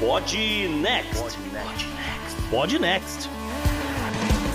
Pod Next. Pod Next.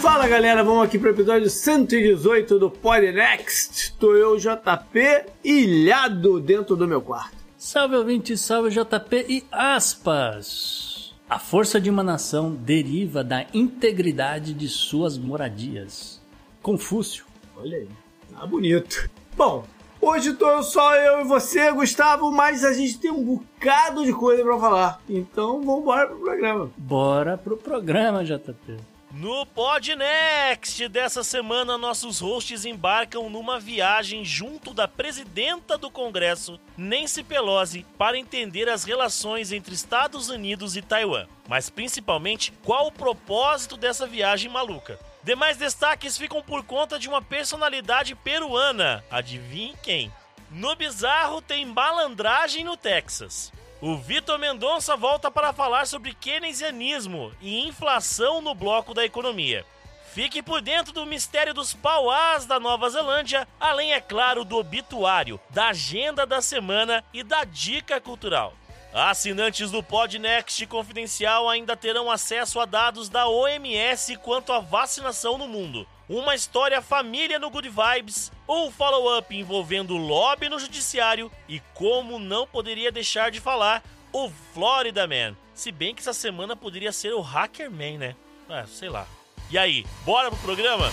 Fala galera, vamos aqui para o episódio 118 do Pod Next. Tô eu, JP, ilhado dentro do meu quarto. Salve ouvinte, salve JP e aspas. A força de uma nação deriva da integridade de suas moradias. Confúcio. Olha aí, tá bonito. Bom, hoje tô só eu e você, Gustavo, mas a gente tem um bocado de coisa para falar. Então vamos embora pro programa. Bora pro programa, JP. No Podnext dessa semana, nossos hosts embarcam numa viagem junto da presidenta do Congresso, Nancy Pelosi, para entender as relações entre Estados Unidos e Taiwan. Mas principalmente, qual o propósito dessa viagem maluca? Demais destaques ficam por conta de uma personalidade peruana. Adivinhe quem? No bizarro tem malandragem no Texas. O Vitor Mendonça volta para falar sobre keynesianismo e inflação no bloco da economia. Fique por dentro do mistério dos pauás da Nova Zelândia, além, é claro, do obituário, da agenda da semana e da dica cultural. Assinantes do Podnext Confidencial ainda terão acesso a dados da OMS quanto à vacinação no mundo, uma história família no Good Vibes, um follow-up envolvendo lobby no judiciário e como não poderia deixar de falar, o Florida Man. Se bem que essa semana poderia ser o Hacker Man, né? Ah, sei lá. E aí, bora pro programa?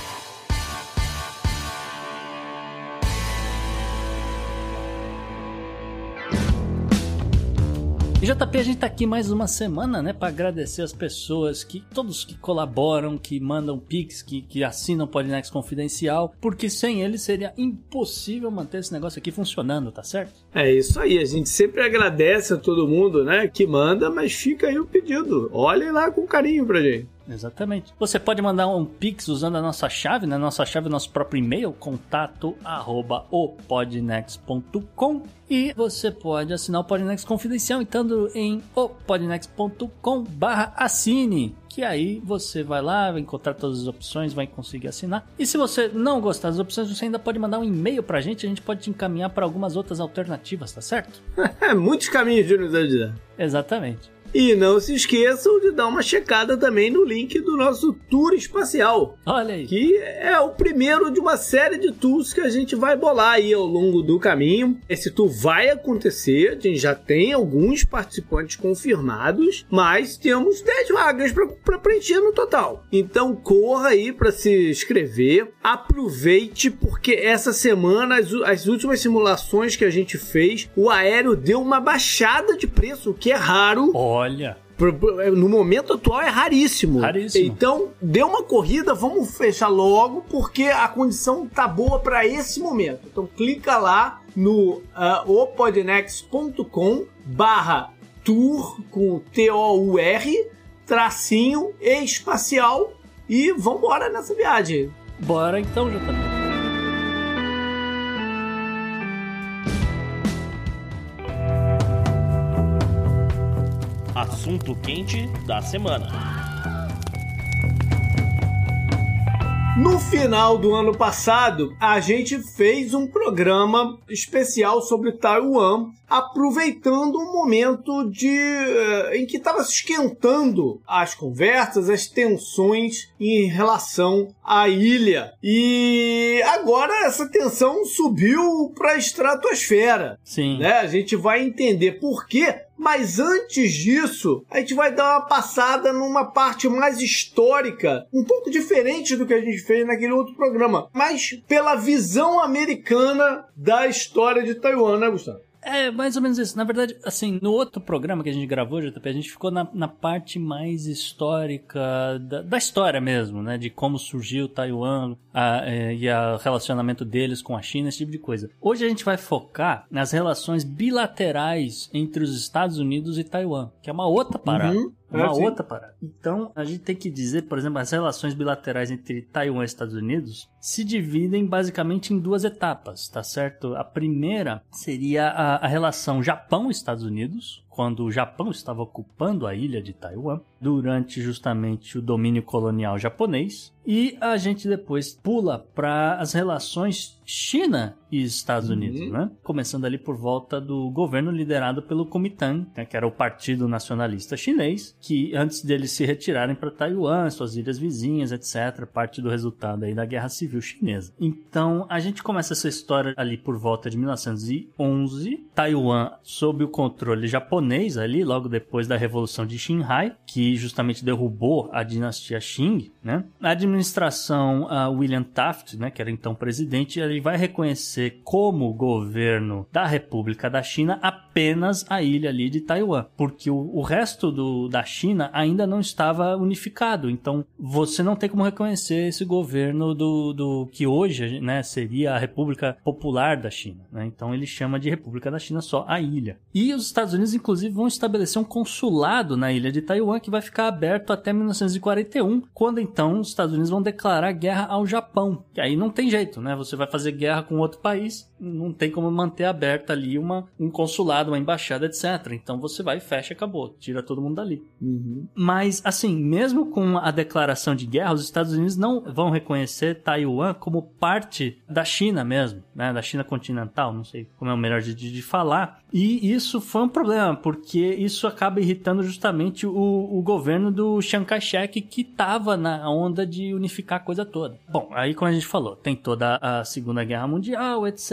E JP, a gente tá aqui mais uma semana, né, para agradecer as pessoas que todos que colaboram, que mandam pix, que, que assinam o Podnext Confidencial, porque sem eles seria impossível manter esse negócio aqui funcionando, tá certo? É isso aí, a gente sempre agradece a todo mundo, né, que manda, mas fica aí o pedido. Olhem lá com carinho pra gente. Exatamente. Você pode mandar um pix usando a nossa chave, né? Nossa chave, o nosso próprio e-mail, contato arroba opodnext.com e você pode assinar o Podnext Confidencial entrando em opodnext.com barra assine que aí você vai lá, vai encontrar todas as opções, vai conseguir assinar. E se você não gostar das opções, você ainda pode mandar um e-mail pra gente, a gente pode te encaminhar para algumas outras alternativas, tá certo? Muitos caminhos de nos ajudar. Exatamente. E não se esqueçam de dar uma checada também no link do nosso tour espacial. Olha aí. Que é o primeiro de uma série de tours que a gente vai bolar aí ao longo do caminho. Esse tour vai acontecer, a gente já tem alguns participantes confirmados, mas temos 10 vagas para preencher no total. Então corra aí para se inscrever, aproveite, porque essa semana, as, as últimas simulações que a gente fez, o aéreo deu uma baixada de preço, o que é raro. Olha. No momento atual é raríssimo. Raríssimo. Então, dê uma corrida, vamos fechar logo, porque a condição tá boa para esse momento. Então, clica lá no uh, opodnext.com barra tour com T-O-U-R, tracinho espacial e vambora nessa viagem. Bora então, JP. Assunto quente da semana. No final do ano passado, a gente fez um programa especial sobre Taiwan, aproveitando um momento de eh, em que estava se esquentando as conversas, as tensões em relação à ilha. E agora essa tensão subiu para a estratosfera. Sim. Né? A gente vai entender por quê mas antes disso, a gente vai dar uma passada numa parte mais histórica, um pouco diferente do que a gente fez naquele outro programa, mas pela visão americana da história de Taiwan, né, Gustavo? É, mais ou menos isso. Na verdade, assim, no outro programa que a gente gravou, JP, a gente ficou na, na parte mais histórica da, da história mesmo, né? De como surgiu Taiwan a, é, e o relacionamento deles com a China, esse tipo de coisa. Hoje a gente vai focar nas relações bilaterais entre os Estados Unidos e Taiwan, que é uma outra parada. Uhum. Uma outra parada. Então, a gente tem que dizer, por exemplo, as relações bilaterais entre Taiwan e Estados Unidos se dividem basicamente em duas etapas, tá certo? A primeira seria a, a relação Japão-Estados Unidos, quando o Japão estava ocupando a ilha de Taiwan, durante justamente o domínio colonial japonês. E a gente depois pula para as relações China e Estados uhum. Unidos, né? Começando ali por volta do governo liderado pelo Kuomintang, né? que era o Partido Nacionalista Chinês, que antes deles se retirarem para Taiwan, suas ilhas vizinhas, etc., parte do resultado aí da Guerra Civil Chinesa. Então, a gente começa essa história ali por volta de 1911, Taiwan sob o controle japonês ali, logo depois da Revolução de Xinhai, que justamente derrubou a dinastia Qing, né? A administração uh, William Taft, né, que era então presidente, ele vai reconhecer como governo da República da China apenas a ilha ali de Taiwan, porque o, o resto do, da China ainda não estava unificado. Então, você não tem como reconhecer esse governo do, do que hoje, né, seria a República Popular da China. Né? Então, ele chama de República da China só a ilha. E os Estados Unidos, inclusive, vão estabelecer um consulado na ilha de Taiwan que vai ficar aberto até 1941, quando então os Estados Unidos vão declarar guerra ao Japão. E aí não tem jeito, né? Você vai fazer guerra com outro país, não tem como manter aberta ali uma, um consulado, uma embaixada, etc. Então você vai, fecha e acabou, tira todo mundo dali. Uhum. Mas, assim, mesmo com a declaração de guerra, os Estados Unidos não vão reconhecer Taiwan como parte da China mesmo, né? Da China continental, não sei como é o melhor de, de falar. E isso foi um problema, porque isso acaba irritando justamente o, o governo do Chiang Kai-shek, que estava na onda de unificar a coisa toda. Bom, aí como a gente falou, tem toda a Segunda Guerra Mundial, etc.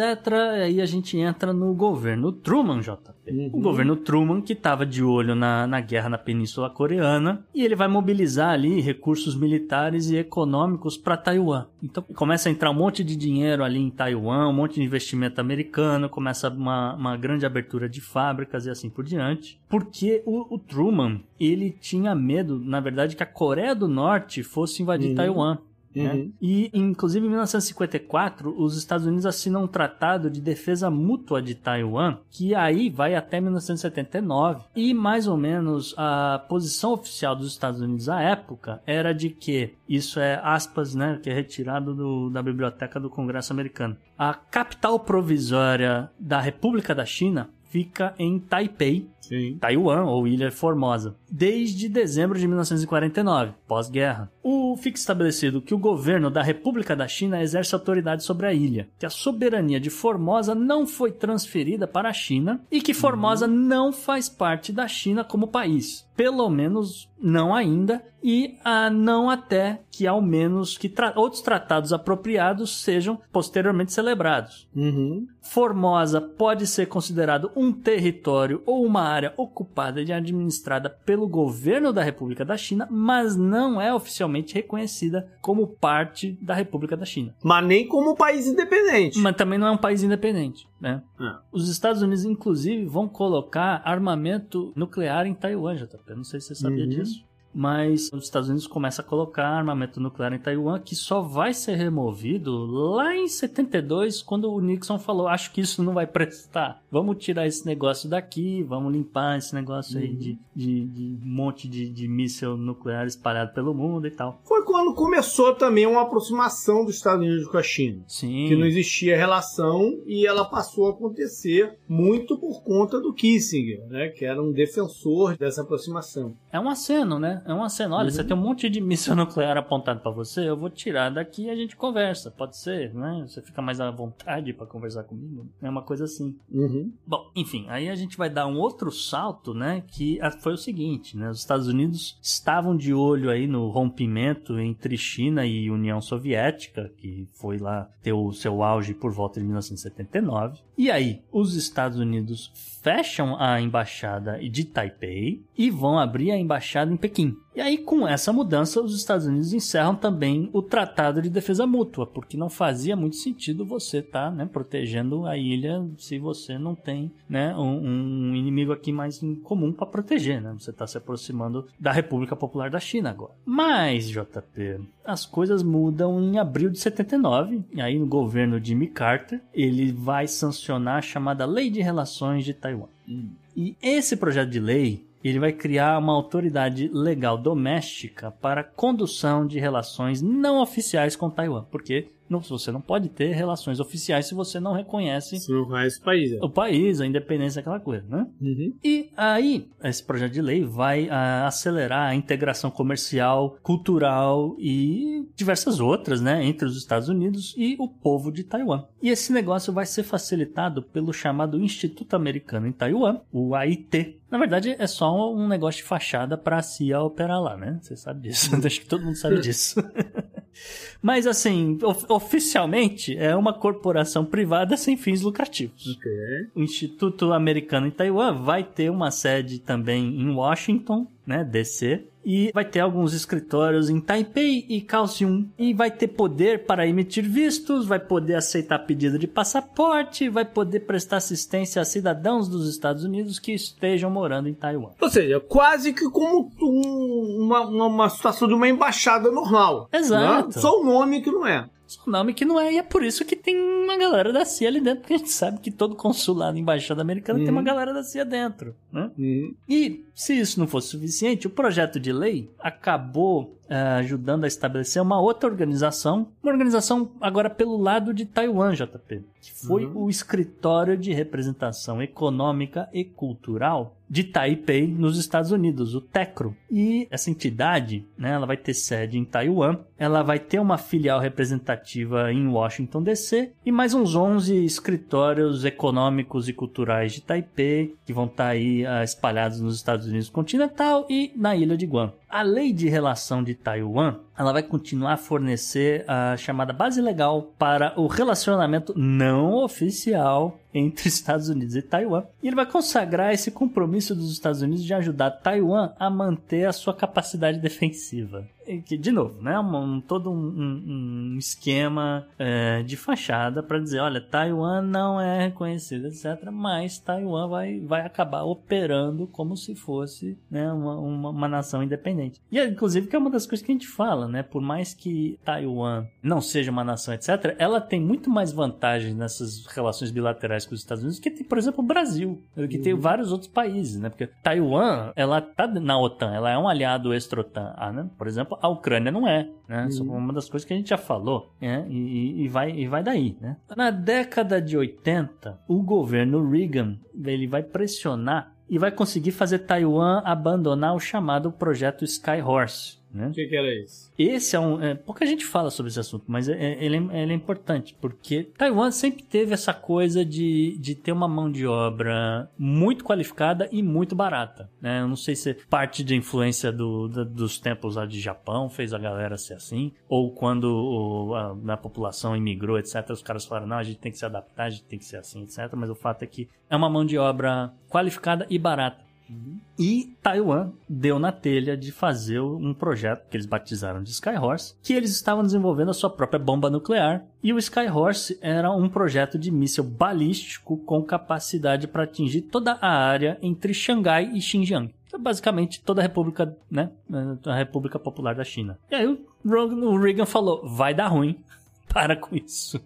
Aí a gente entra no governo Truman, JP. Uhum. O governo Truman, que estava de olho na, na guerra na Península Coreana, e ele vai mobilizar ali recursos militares e econômicos para Taiwan. Então começa a entrar um monte de dinheiro ali em Taiwan, um monte de investimento americano, começa uma, uma grande abertura de fábricas e assim por diante. Porque o, o Truman, ele tinha medo, na verdade, que a Coreia do Norte fosse invadir uhum. Taiwan. Né? Uhum. E, inclusive, em 1954, os Estados Unidos assinam um tratado de defesa mútua de Taiwan, que aí vai até 1979. E, mais ou menos, a posição oficial dos Estados Unidos à época era de que, isso é aspas, né, que é retirado do, da biblioteca do Congresso americano, a capital provisória da República da China fica em Taipei, Sim. Taiwan ou Ilha Formosa, desde dezembro de 1949, pós-guerra. O fica estabelecido que o governo da República da China exerce autoridade sobre a ilha, que a soberania de Formosa não foi transferida para a China e que Formosa uhum. não faz parte da China como país. Pelo menos não ainda, e a não até que ao menos que tra outros tratados apropriados sejam posteriormente celebrados. Uhum. Formosa pode ser considerado um território ou uma área ocupada e administrada pelo governo da República da China, mas não é oficialmente reconhecida como parte da República da China. Mas nem como país independente. Mas também não é um país independente, né? É. Os Estados Unidos, inclusive, vão colocar armamento nuclear em Taiwan, JP. Não sei se você sabia uhum. disso mas os Estados Unidos começam a colocar armamento nuclear em Taiwan que só vai ser removido lá em 72, quando o Nixon falou: Acho que isso não vai prestar. Vamos tirar esse negócio daqui, vamos limpar esse negócio uhum. aí de, de, de, monte de, de míssil nuclear espalhado pelo mundo e tal. Foi quando começou também uma aproximação dos Estados Unidos com a China. Sim. Que não existia relação e ela passou a acontecer muito por conta do Kissinger, né? Que era um defensor dessa aproximação. É um aceno, né? É uma cena. Olha, uhum. você tem um monte de míssil nuclear apontado para você, eu vou tirar daqui e a gente conversa. Pode ser, né? Você fica mais à vontade para conversar comigo. É uma coisa assim. Uhum. Bom, enfim, aí a gente vai dar um outro salto, né? Que foi o seguinte, né? Os Estados Unidos estavam de olho aí no rompimento entre China e União Soviética, que foi lá ter o seu auge por volta de 1979. E aí, os Estados Unidos fecham a embaixada de Taipei e vão abrir a embaixada em Pequim. E aí, com essa mudança, os Estados Unidos encerram também o Tratado de Defesa Mútua, porque não fazia muito sentido você estar tá, né, protegendo a ilha se você não tem né, um, um inimigo aqui mais em comum para proteger. Né? Você está se aproximando da República Popular da China agora. Mas, JP, as coisas mudam em abril de 79, e aí no governo Jimmy Carter, ele vai sancionar a chamada Lei de Relações de Taiwan. Hum. E esse projeto de lei ele vai criar uma autoridade legal doméstica para condução de relações não oficiais com Taiwan, porque não, você não pode ter relações oficiais se você não reconhece Se não conhece o país. É. o país, a independência, aquela coisa, né? Uhum. E aí, esse projeto de lei vai ah, acelerar a integração comercial, cultural e diversas outras, né, entre os Estados Unidos e o povo de Taiwan. E esse negócio vai ser facilitado pelo chamado Instituto Americano em Taiwan, o AIT. Na verdade, é só um negócio de fachada para a CIA operar lá, né? Você sabe disso. Acho que todo mundo sabe disso. Mas assim, of- oficialmente é uma corporação privada sem fins lucrativos. Ok. O Instituto Americano em Taiwan vai ter uma sede também em Washington, né, DC, e vai ter alguns escritórios em Taipei e Kaohsiung, e vai ter poder para emitir vistos, vai poder aceitar pedido de passaporte, vai poder prestar assistência a cidadãos dos Estados Unidos que estejam morando em Taiwan. Ou seja, quase que como um- uma, uma, situação de uma embaixada normal. Exato. né? Só o nome que não é. Só nome que não é, e é por isso que tem uma galera da CIA ali dentro, porque a gente sabe que todo consulado, embaixada americana tem Uhum. uma galera da CIA dentro, né? Uhum. E, se isso não fosse suficiente, o projeto de lei acabou eh, ajudando a estabelecer uma outra organização, uma organização agora pelo lado de Taiwan, JP, que foi Uhum. o Escritório de Representação Econômica e Cultural de Taipei, nos Estados Unidos, o TECRO. E essa entidade, né, ela vai ter sede em Taiwan, ela vai ter uma filial representativa em Washington DC e mais uns 11 escritórios econômicos e culturais de Taipei, que vão estar aí ah, espalhados nos Estados Unidos continental e na ilha de Guam. A lei de relação de Taiwan, ela vai continuar a fornecer a chamada base legal para o relacionamento não oficial entre Estados Unidos e Taiwan. E ele vai consagrar esse compromisso dos Estados Unidos de ajudar Taiwan a manter a sua capacidade defensiva. E que, de novo, né, um, todo um, um- esquema é, de fachada para dizer, olha, Taiwan não é reconhecido, etc. Mas Taiwan vai, vai acabar operando como se fosse né, uma, uma, uma nação independente. E, inclusive, que é uma das coisas que a gente fala, né? Por mais que Taiwan não seja uma nação, etc., ela tem muito mais vantagens nessas relações bilaterais com os Estados Unidos que tem, por exemplo, o Brasil, que tem vários outros países, né? Porque Taiwan, ela tá na OTAN, ela é um aliado extra-OTAN, ah, né? Por exemplo, a Ucrânia não é, né? Isso é uma das coisas que a gente já falou, né? E, e- e vai, e vai daí, né? Na década de 80, o governo Reagan, ele vai pressionar e vai conseguir fazer Taiwan abandonar o chamado projeto Skyhorse. Né? O que, que era isso? Esse é um. É, pouca gente fala sobre esse assunto, mas é- é- ele, é, ele é importante, porque Taiwan sempre teve essa coisa de, de ter uma mão de obra muito qualificada e muito barata. Né? Eu não sei se parte de influência do, da- dos tempos lá de Japão fez a galera ser assim, ou quando o- a, a população imigrou, etc., os caras falaram: não, a gente tem que se adaptar, a gente tem que ser assim, etc. Mas o fato é que é uma mão de obra qualificada e barata. E Taiwan deu na telha de fazer um projeto que eles batizaram de Skyhorse, que eles estavam desenvolvendo a sua própria bomba nuclear. E o Skyhorse era um projeto de míssil balístico com capacidade para atingir toda a área entre Xangai e Xinjiang. Então, basicamente toda a República, né, a República Popular da China. E aí o Reagan falou: vai dar ruim, para com isso.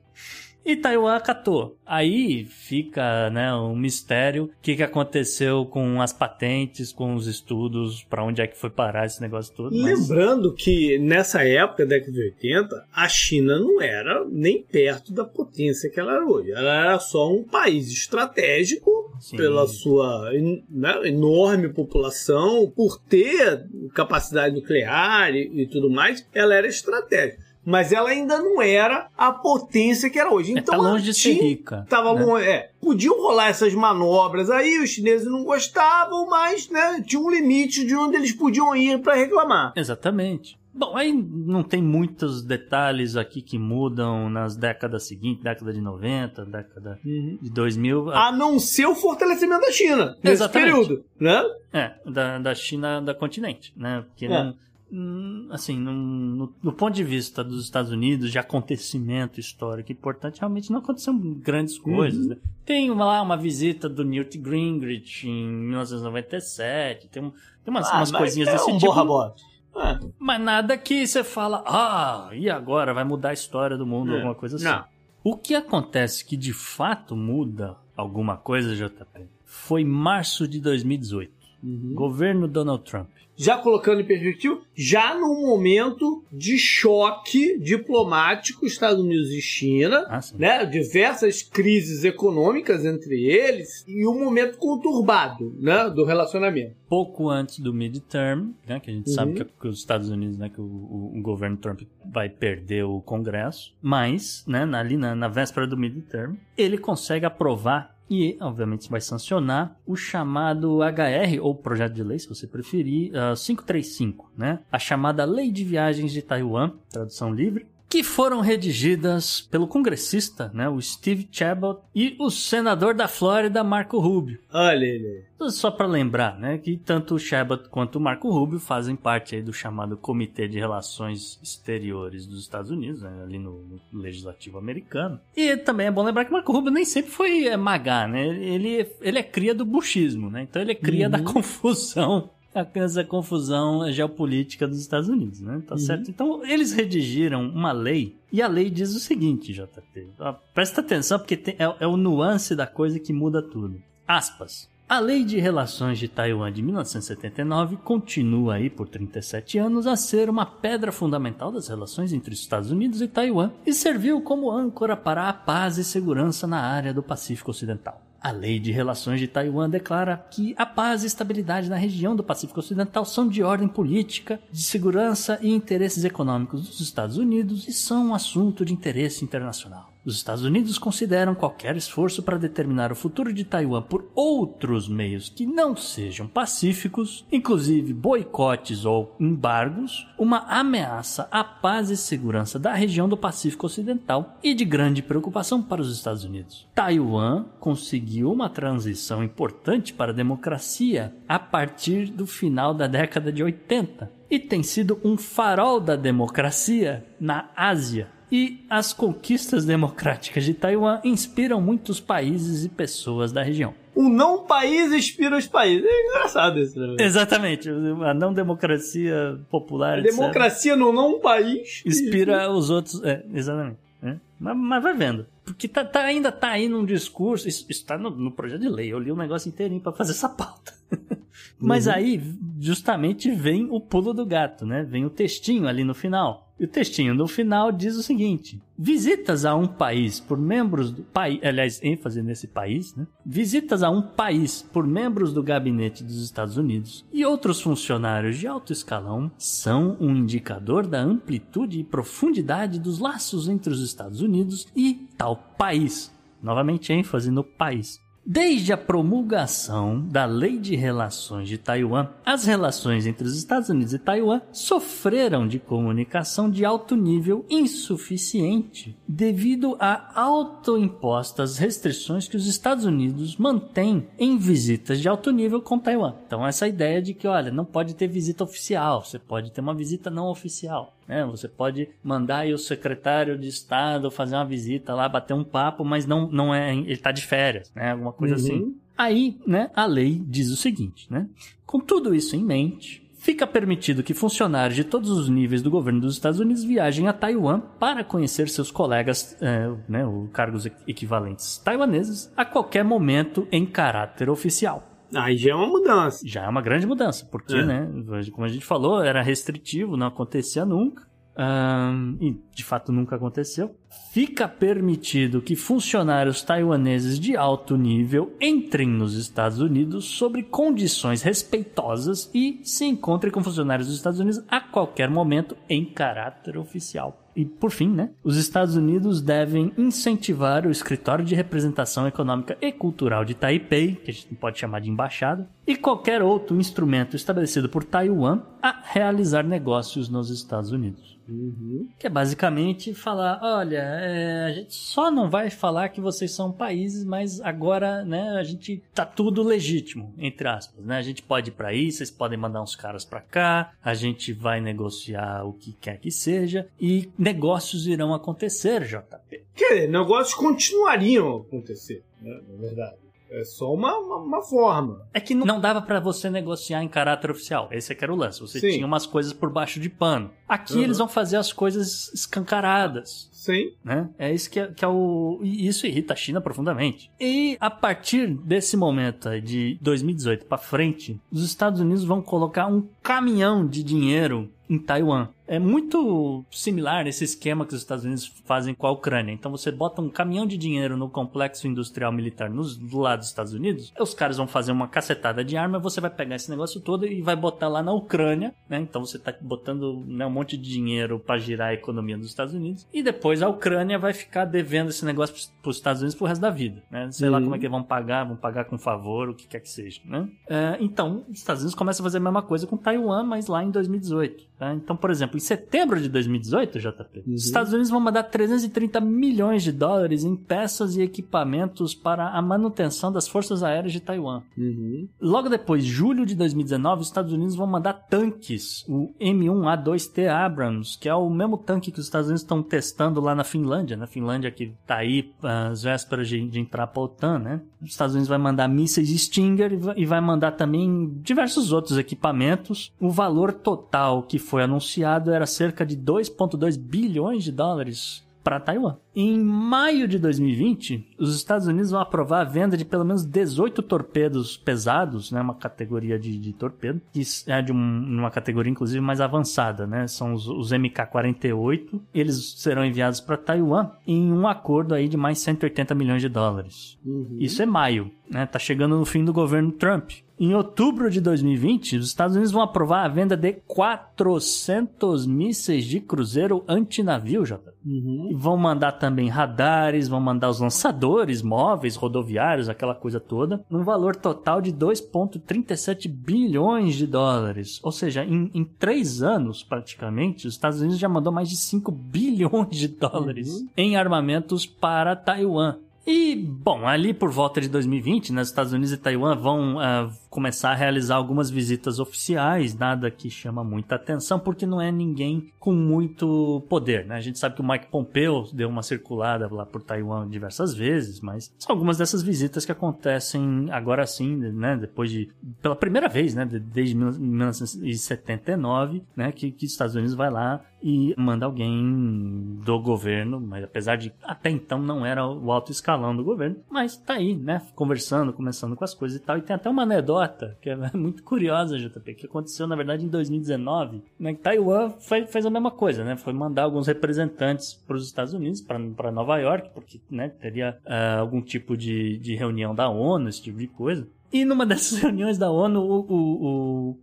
E Taiwan acatou. Aí fica, né, um mistério. O que, que aconteceu com as patentes, com os estudos, pra onde é que foi parar esse negócio todo. mas- Lembrando que nessa época, década de 80, a China não era nem perto da potência que ela era hoje. Ela era só um país estratégico Sim. pela sua né, enorme população, por ter capacidade nuclear e, e tudo mais, ela era estratégica. Mas ela ainda não era a potência que era hoje. É, Então tá longe de ser rica. Tava né? bom, é, podiam rolar essas manobras aí, os chineses não gostavam, mas né, tinha um limite de onde eles podiam ir para reclamar. Exatamente. Bom, aí não tem muitos detalhes aqui que mudam nas décadas seguintes, década de 90, década de 2000. A não ser o fortalecimento da China nesse Exatamente. período, né? É, da, da China da continente, né? Porque É. não. Hum, Assim, no, no ponto de vista dos Estados Unidos, de acontecimento histórico importante, realmente não aconteceram grandes Uhum. coisas. né? Tem uma, lá uma visita do Newt Gingrich em 1997, tem, tem umas, Ah, umas mas coisinhas é desse um tipo. borra-bote. É. Mas nada que você fala, ah, e agora? Vai mudar a história do mundo, É. alguma coisa assim. Não. O que acontece que de fato muda alguma coisa, JP, foi março de 2018. Uhum. Governo Donald Trump já colocando em perspectiva, já num momento de choque diplomático Estados Unidos e China, ah, né? Diversas crises econômicas entre eles e um momento conturbado, né? Do relacionamento. Pouco antes do midterm, né? Que a gente uhum. sabe que, que, os Estados Unidos, né? Que o, o, o, governo Trump vai perder o Congresso, mas, né? Ali na, na véspera do midterm, ele consegue aprovar e, obviamente, vai sancionar o chamado HR, ou projeto de lei, se você preferir, uh, ah, 535, né? A chamada Lei de Viagens de Taiwan, tradução livre, que foram redigidas pelo congressista, né, o Steve Chabot, e o senador da Flórida, Marco Rubio. Olha ele. Só para lembrar, né, que tanto o Chabot quanto o Marco Rubio fazem parte aí do chamado Comitê de Relações Exteriores dos Estados Unidos, né, ali no, no, Legislativo americano. E também é bom lembrar que o Marco Rubio nem sempre foi é, magá, né? Ele, ele é cria do buchismo, né? Então ele é cria uhum. da confusão essa confusão geopolítica dos Estados Unidos, né? Tá uhum. certo? Então, eles redigiram uma lei, e a lei diz o seguinte, JT. Presta atenção, porque tem, é, é o nuance da coisa que muda tudo. Aspas. A Lei de Relações de Taiwan de 1979 continua aí por 37 anos a ser uma pedra fundamental das relações entre os Estados Unidos e Taiwan e serviu como âncora para a paz e segurança na área do Pacífico Ocidental. A Lei de Relações de Taiwan declara que a paz e estabilidade na região do Pacífico Ocidental são de ordem política, de segurança e interesses econômicos dos Estados Unidos e são um assunto de interesse internacional. Os Estados Unidos consideram qualquer esforço para determinar o futuro de Taiwan por outros meios que não sejam pacíficos, inclusive boicotes ou embargos, uma ameaça à paz e segurança da região do Pacífico Ocidental e de grande preocupação para os Estados Unidos. Taiwan conseguiu uma transição importante para a democracia a partir do final da década de 80 e tem sido um farol da democracia na Ásia e as conquistas democráticas de Taiwan inspiram muitos países e pessoas da região. O não país inspira os países. É engraçado isso. Né? Exatamente. A não democracia popular. A democracia no não país. Inspira os outros. É, exatamente. É. Mas, mas, vai vendo. Porque tá, tá, ainda tá aí num discurso. Isso, isso tá no, no, projeto de lei. Eu li o um negócio inteirinho para fazer essa pauta. mas uhum. aí, justamente, vem o pulo do gato, né? Vem o textinho ali no final. E o textinho no final diz o seguinte: Visitas a um país por membros do país, aliás, ênfase nesse país, né? Visitas a um país por membros do gabinete dos Estados Unidos e outros funcionários de alto escalão são um indicador da amplitude e profundidade dos laços entre os Estados Unidos e tal país. Novamente ênfase no país. Desde a promulgação da Lei de Relações de Taiwan, as relações entre os Estados Unidos e Taiwan sofreram de comunicação de alto nível insuficiente devido a autoimpostas restrições que os Estados Unidos mantêm em visitas de alto nível com Taiwan. Então essa ideia de que, olha, não pode ter visita oficial, você pode ter uma visita não oficial. Né? Você pode mandar aí o secretário de Estado fazer uma visita lá, bater um papo, mas não, não é. Ele está de férias, né? Alguma coisa assim. uhum. assim. Aí, né, a lei diz o seguinte, né? Com tudo isso em mente, fica permitido que funcionários de todos os níveis do governo dos Estados Unidos viajem a Taiwan para conhecer seus colegas, é, né, os cargos equivalentes taiwaneses, a qualquer momento em caráter oficial. Aí já é uma mudança. Já é uma grande mudança, porque, é. né, como a gente falou, era restritivo, não acontecia nunca. Um, e de fato nunca aconteceu. Fica permitido que funcionários taiwaneses de alto nível entrem nos Estados Unidos sobre condições respeitosas e se encontrem com funcionários dos Estados Unidos a qualquer momento em caráter oficial. E por fim, né, os Estados Unidos devem incentivar o Escritório de Representação Econômica e Cultural de Taipei, que a gente pode chamar de embaixada, e qualquer outro instrumento estabelecido por Taiwan a realizar negócios nos Estados Unidos. Uhum. Que é basicamente falar, olha, é, a gente só não vai falar que vocês são países, mas agora, né, a gente tá tudo legítimo, entre aspas, né? A gente pode ir para aí, vocês podem mandar uns caras para cá, a gente vai negociar o que quer que seja e negócios irão acontecer, JP. Quer dizer, negócios continuariam a acontecer, né, na verdade. É só uma, uma, uma forma. É que não dava para você negociar em caráter oficial. Esse é que era o lance. Você Sim. tinha umas coisas por baixo de pano. Aqui uhum. eles vão fazer as coisas escancaradas. Sim. Né? É isso que é, que é o. E isso irrita a China profundamente. E a partir desse momento de 2018 para frente, os Estados Unidos vão colocar um caminhão de dinheiro em Taiwan. É muito similar esse esquema que os Estados Unidos fazem com a Ucrânia. Então você bota um caminhão de dinheiro no complexo industrial militar nos, do lado dos Estados Unidos, os caras vão fazer uma cacetada de arma, você vai pegar esse negócio todo e vai botar lá na Ucrânia, né? Então você tá botando né, um monte de dinheiro para girar a economia dos Estados Unidos. E depois a Ucrânia vai ficar devendo esse negócio para os Estados Unidos pro resto da vida, né? Sei uhum. lá como é que vão pagar, vão pagar com favor, o que quer que seja, né? É, então, os Estados Unidos começam a fazer a mesma coisa com Taiwan, mas lá em 2018. Tá? Então, por exemplo, em setembro de 2018, JP, uhum. os Estados Unidos vão mandar 330 milhões de dólares em peças e equipamentos para a manutenção das forças aéreas de Taiwan. Uhum. Logo depois, julho de 2019, os Estados Unidos vão mandar tanques, o M1A2T Abrams, que é o mesmo tanque que os Estados Unidos estão testando lá na Finlândia, na Finlândia que está aí às vésperas de, de entrar para a OTAN, né? Os Estados Unidos vai mandar mísseis Stinger e vai mandar também diversos outros equipamentos. O valor total que foi anunciado era cerca de 2,2 bilhões de dólares para Taiwan. Em maio de 2020, os Estados Unidos vão aprovar a venda de pelo menos 18 torpedos pesados, né, uma categoria de, de torpedo, que é de um, uma categoria inclusive mais avançada, né, são os, os MK-48. Eles serão enviados para Taiwan em um acordo aí de mais 180 milhões de dólares. Uhum. Isso é maio, né, tá chegando no fim do governo Trump. Em outubro de 2020, os Estados Unidos vão aprovar a venda de 400 mísseis de cruzeiro antinavio, Jota. Uhum. E vão mandar também radares, vão mandar os lançadores móveis, rodoviários, aquela coisa toda, num valor total de 2,37 bilhões de dólares. Ou seja, em, em três anos, praticamente, os Estados Unidos já mandou mais de 5 bilhões de dólares uhum. em armamentos para Taiwan. E, bom, ali por volta de 2020, né, Estados Unidos e Taiwan vão uh, começar a realizar algumas visitas oficiais, nada que chama muita atenção, porque não é ninguém com muito poder, né? A gente sabe que o Mike Pompeo deu uma circulada lá por Taiwan diversas vezes, mas são algumas dessas visitas que acontecem agora sim, né? Depois de, pela primeira vez, né? Desde 1979, né? Que, que os Estados Unidos vai lá e manda alguém do governo, mas apesar de até então não era o alto escalão do governo, mas tá aí, né? Conversando, começando com as coisas e tal. E tem até uma anedota que é muito curiosa, JP, que aconteceu na verdade em 2019. Né? Taiwan fez, fez a mesma coisa, né? Foi mandar alguns representantes para os Estados Unidos, para Nova York, porque né, teria uh, algum tipo de, de reunião da ONU, esse tipo de coisa. E numa dessas reuniões da ONU, o, o, o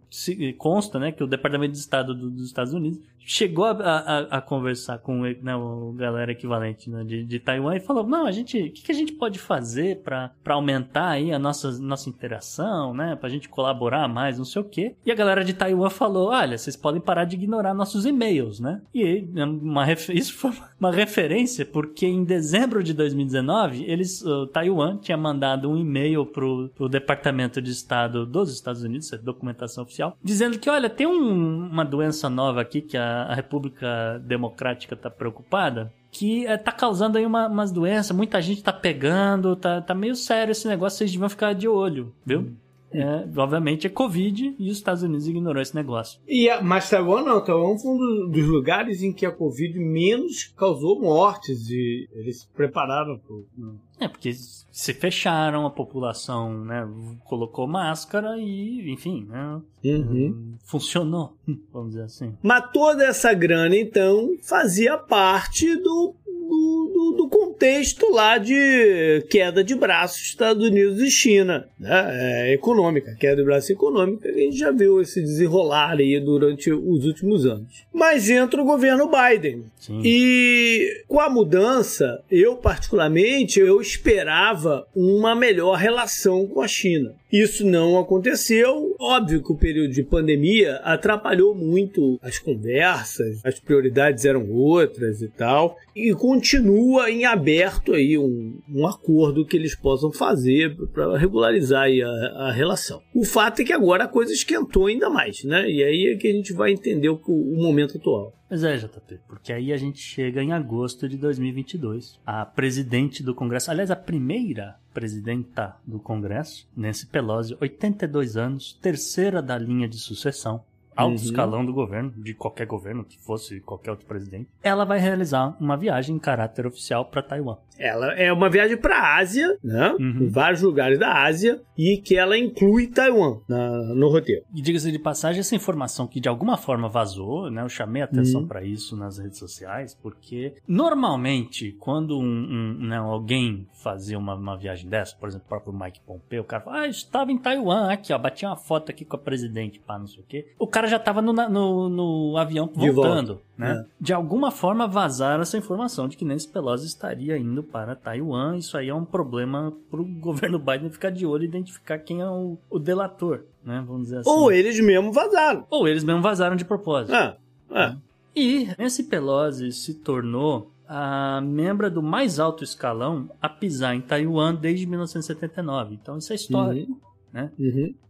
consta né, que o Departamento de Estado do, dos Estados Unidos chegou a, a, a conversar com né, o galera equivalente né, de, de Taiwan e falou: não, a gente, o que, que a gente pode fazer para aumentar aí a nossa, nossa interação, né, a gente colaborar mais, não sei o quê. E a galera de Taiwan falou: olha, vocês podem parar de ignorar nossos e-mails, né? E né, uma, isso foi uma referência porque em dezembro de 2019 eles, Taiwan tinha mandado um e-mail pro, pro Departamento de Estado dos Estados Unidos, é documentação oficial, dizendo que olha, tem um, uma doença nova aqui que a a República Democrática está preocupada, que é, tá causando aí uma, umas doenças, muita gente tá pegando, tá, tá meio sério esse negócio, vocês deviam ficar de olho, viu? Hum. É, obviamente é Covid e os Estados Unidos ignorou esse negócio. E a, mas Taiwan não, Taiwan foi um dos lugares em que a Covid menos causou mortes e eles se prepararam para É, porque se fecharam, a população né, colocou máscara e, enfim, né, uhum. funcionou, vamos dizer assim. Mas toda essa grana, então, fazia parte do do, do, do, contexto lá de queda de braços Estados Unidos e China, né? É, econômica, queda de braço econômica, a gente já viu esse desenrolar aí durante os últimos anos. Mas entra o governo Biden. Sim. E com a mudança, eu particularmente, eu esperava uma melhor relação com a China. Isso não aconteceu. Óbvio que o período de pandemia atrapalhou muito as conversas, as prioridades eram outras e tal. E continua em aberto aí um, um acordo que eles possam fazer para regularizar a, a, relação. O fato é que agora a coisa esquentou ainda mais, né? E aí é que a gente vai entender o, o momento atual. Pois é, JP, porque aí a gente chega em agosto de 2022. A presidente do Congresso, aliás, a primeira presidenta do Congresso, Nancy Pelosi, 82 anos, terceira da linha de sucessão, alto Uhum. escalão do governo, de qualquer governo que fosse qualquer outro presidente, ela vai realizar uma viagem em caráter oficial para Taiwan. Ela é uma viagem para a Ásia, né? Uhum. Vários lugares da Ásia e que ela inclui Taiwan na- no roteiro. E diga-se de passagem, essa informação que de alguma forma vazou, né? Eu chamei a atenção Uhum. para isso nas redes sociais, porque normalmente, quando um, um, né, alguém fazia uma, uma viagem dessa, por exemplo, o próprio Mike Pompeo, o cara fala, ah, eu estava em Taiwan, aqui, ó, bati uma foto aqui com a presidente, pá, não sei o quê. O cara já estava no, no, no avião voltando, né? É. De alguma forma vazaram essa informação de que Nancy Pelosi estaria indo para Taiwan. Isso aí é um problema pro governo Biden ficar de olho e identificar quem é o, o delator, né? Vamos dizer assim. Ou eles mesmo vazaram. Ou eles mesmo vazaram de propósito. Ah, ah. E Nancy Pelosi se tornou a membro do mais alto escalão a pisar em Taiwan desde 1979. Então isso é histórico. Uhum.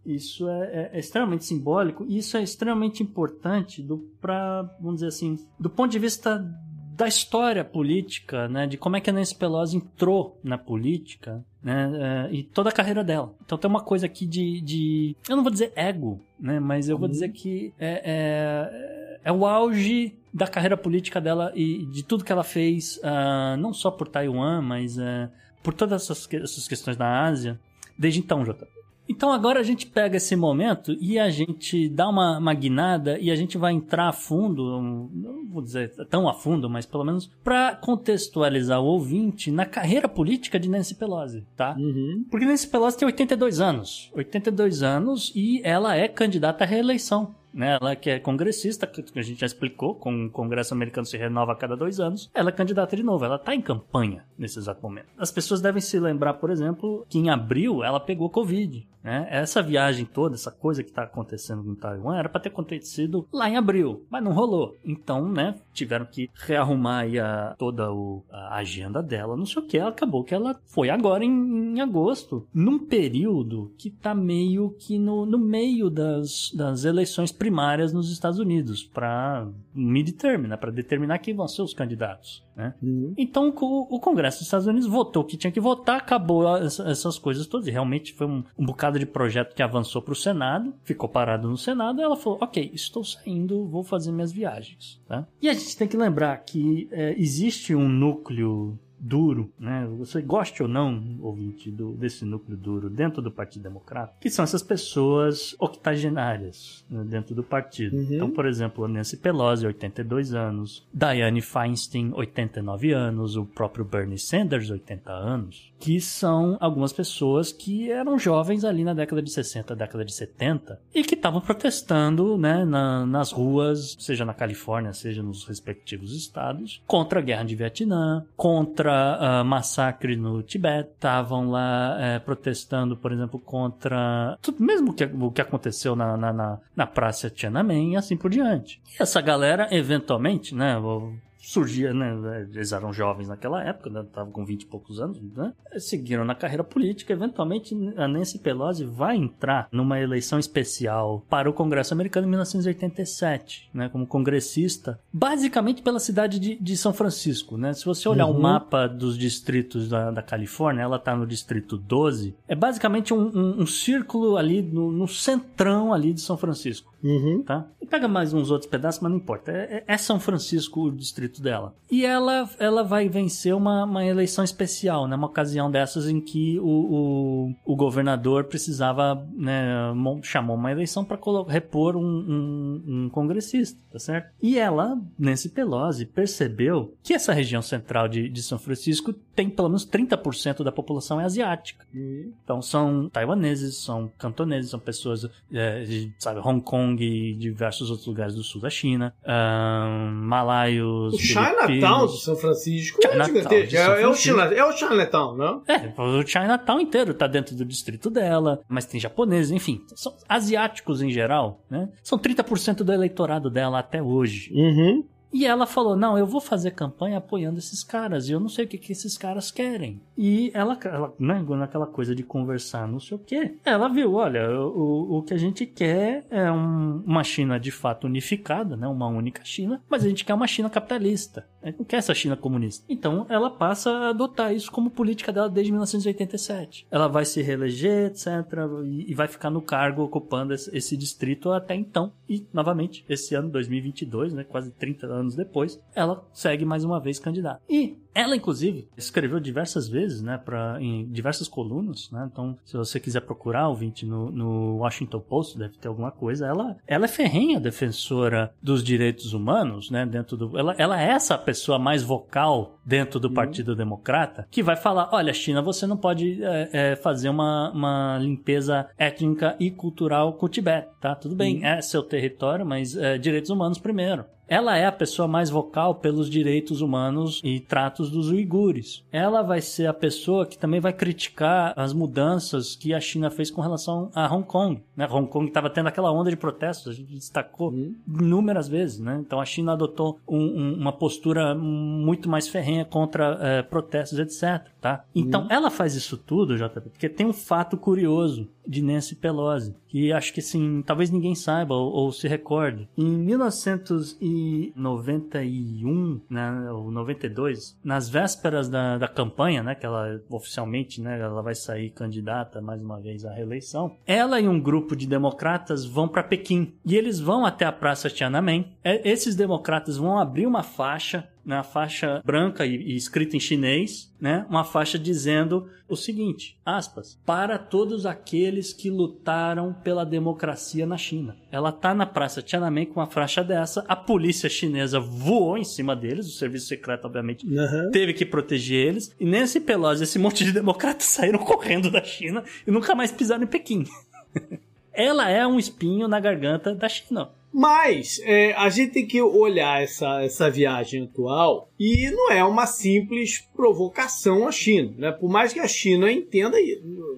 Isso é, é- é extremamente simbólico e isso é extremamente importante do para vamos dizer assim do ponto de vista da história política, né, de como é que a Nancy Pelosi entrou na política, né, é, e toda a carreira dela. Então tem uma coisa aqui de, de eu não vou dizer ego, né, mas eu vou Uhum. dizer que é, é, é o auge da carreira política dela e de tudo que ela fez, ah, não só por Taiwan, mas ah, por todas essas, essas questões na Ásia, desde então, Jota. Então agora a gente pega esse momento e a gente dá uma, uma guinada e a gente vai entrar a fundo, não vou dizer tão a fundo, mas pelo menos para contextualizar o ouvinte na carreira política de Nancy Pelosi, tá? Uhum. Porque Nancy Pelosi tem 82 anos. 82 anos e ela é candidata à reeleição. Né? Ela que é congressista, que a gente já explicou, com o Congresso americano se renova a cada dois anos. Ela é candidata de novo, ela está em campanha nesse exato momento. As pessoas devem se lembrar, por exemplo, que em abril ela pegou Covid. Né? Essa viagem toda, essa coisa que está acontecendo em Taiwan, era para ter acontecido lá em abril, mas não rolou. Então, né, tiveram que rearrumar a, toda o- a agenda dela, não sei o que. Acabou que ela foi agora em, em agosto, num período que tá meio que no, no meio das, das eleições primárias nos Estados Unidos, para midterm, né, para determinar quem vão ser os candidatos. Né? Uhum. Então o, o Congresso dos Estados Unidos votou que tinha que votar, acabou essa- essas coisas todas. E realmente foi um, um bocado de projeto que avançou para o Senado, ficou parado no Senado. E ela falou: Ok, estou saindo, vou fazer minhas viagens. Tá? E a gente tem que lembrar que é, existe um núcleo duro, né? Você goste ou não, ouvinte, do, desse núcleo duro dentro do Partido Democrata, que são essas pessoas octogenárias né, dentro do partido. Uhum. Então, por exemplo, a Nancy Pelosi, 82 anos, Dianne Feinstein, 89 anos, o próprio Bernie Sanders, 80 anos, que são algumas pessoas que eram jovens ali na década de 60, década de 70, e que estavam protestando, né, na- nas ruas, seja na Califórnia, seja nos respectivos estados, contra a guerra de Vietnã, contra ah, massacre no Tibete, estavam lá eh, protestando, por exemplo, contra tudo, mesmo que, o que aconteceu na, na, na, na Praça Tiananmen e assim por diante. E essa galera, eventualmente, né, surgia, né, eles eram jovens naquela época, né, estavam com 20 e poucos anos, né, seguiram na carreira política, eventualmente a Nancy Pelosi vai entrar numa eleição especial para o Congresso americano em 1987, né, como congressista, basicamente pela cidade de, de São Francisco, né, se você olhar o Uhum. mapa dos distritos da, da Califórnia, ela tá no distrito 12, é basicamente um, um- um círculo ali no, no centrão ali de São Francisco Uhum. tá? E pega mais uns outros pedaços, mas não importa. É, é São Francisco o distrito dela. E ela, ela vai vencer uma, uma eleição especial, né? Uma ocasião dessas em que o, o, o governador precisava, né? Chamou uma eleição para repor um, um, um congressista, tá certo? E ela, Nancy Pelosi, percebeu que essa região central de, de São Francisco tem pelo menos 30% da população é asiática. Então são taiwaneses, são cantoneses, são pessoas é, de, sabe, Hong Kong e diversos outros lugares do sul da China, ahn, malaios, O Chinatown de São Francisco é gigantesco. É, é o. China, é o Chinatown, não? É, o Chinatown inteiro tá dentro do distrito dela, mas tem japoneses, enfim, são asiáticos em geral, né? São 30% do eleitorado dela até hoje. Uhum. E ela falou: Não, eu vou fazer campanha apoiando esses caras. E eu não sei o que, que esses caras querem. E ela, ela né, naquela coisa de conversar, não sei o que, ela viu: Olha, o, o que a gente quer é um- uma China de fato unificada, né, uma única China, mas a gente quer uma China capitalista. Ela não quer essa China comunista. Então ela passa a adotar isso como política dela desde 1987. Ela vai se reeleger, etc. E, vai ficar no cargo ocupando esse, esse, distrito até então. E, novamente, esse ano, 2022, né, quase 30 anos depois, ela segue mais uma vez candidata. E ela, inclusive, escreveu diversas vezes, né, pra, em diversas colunas, né? Então, se você quiser procurar, ouvinte, no, no Washington Post, deve ter alguma coisa. Ela, ela é ferrenha defensora dos direitos humanos, né? Dentro do, ela, ela é essa pessoa mais vocal dentro do uhum. Partido Democrata que vai falar: olha, China, você não pode é, é, fazer uma, uma limpeza étnica e cultural com o Tibete, tá? Tudo bem, uhum. é seu território, mas é, direitos humanos primeiro. Ela é a pessoa mais vocal pelos direitos humanos e tratos dos uigures. Ela vai ser a pessoa que também vai criticar as mudanças que a China fez com relação a Hong Kong. Né? Hong Kong estava tendo aquela onda de protestos, a gente destacou uhum. inúmeras vezes. Né? Então a China adotou um, um, uma postura muito mais ferrenha contra é, protestos, etc. Tá? Então uhum. ela faz isso tudo, JP, porque tem um fato curioso de Nancy Pelosi, que acho que assim, talvez ninguém saiba ou, ou se recorde. Em 1991, né, ou 92, nas vésperas da, da campanha, né, que ela oficialmente, né, ela vai sair candidata mais uma vez à reeleição, ela e um grupo de democratas vão para Pequim e eles vão até a Praça Tiananmen. É, esses democratas vão abrir uma faixa na faixa branca e, e escrita em chinês, né? Uma faixa dizendo o seguinte, aspas, para todos aqueles que lutaram pela democracia na China. Ela tá na Praça Tiananmen com uma faixa dessa, a polícia chinesa voou em cima deles, o serviço secreto obviamente uhum. teve que proteger eles, e nesse Pelosi esse monte de democratas saíram correndo da China e nunca mais pisaram em Pequim. Ela é um espinho na garganta da China. Mas é, a gente tem que olhar essa, essa viagem atual e não é uma simples provocação à China. Né? Por mais que a China entenda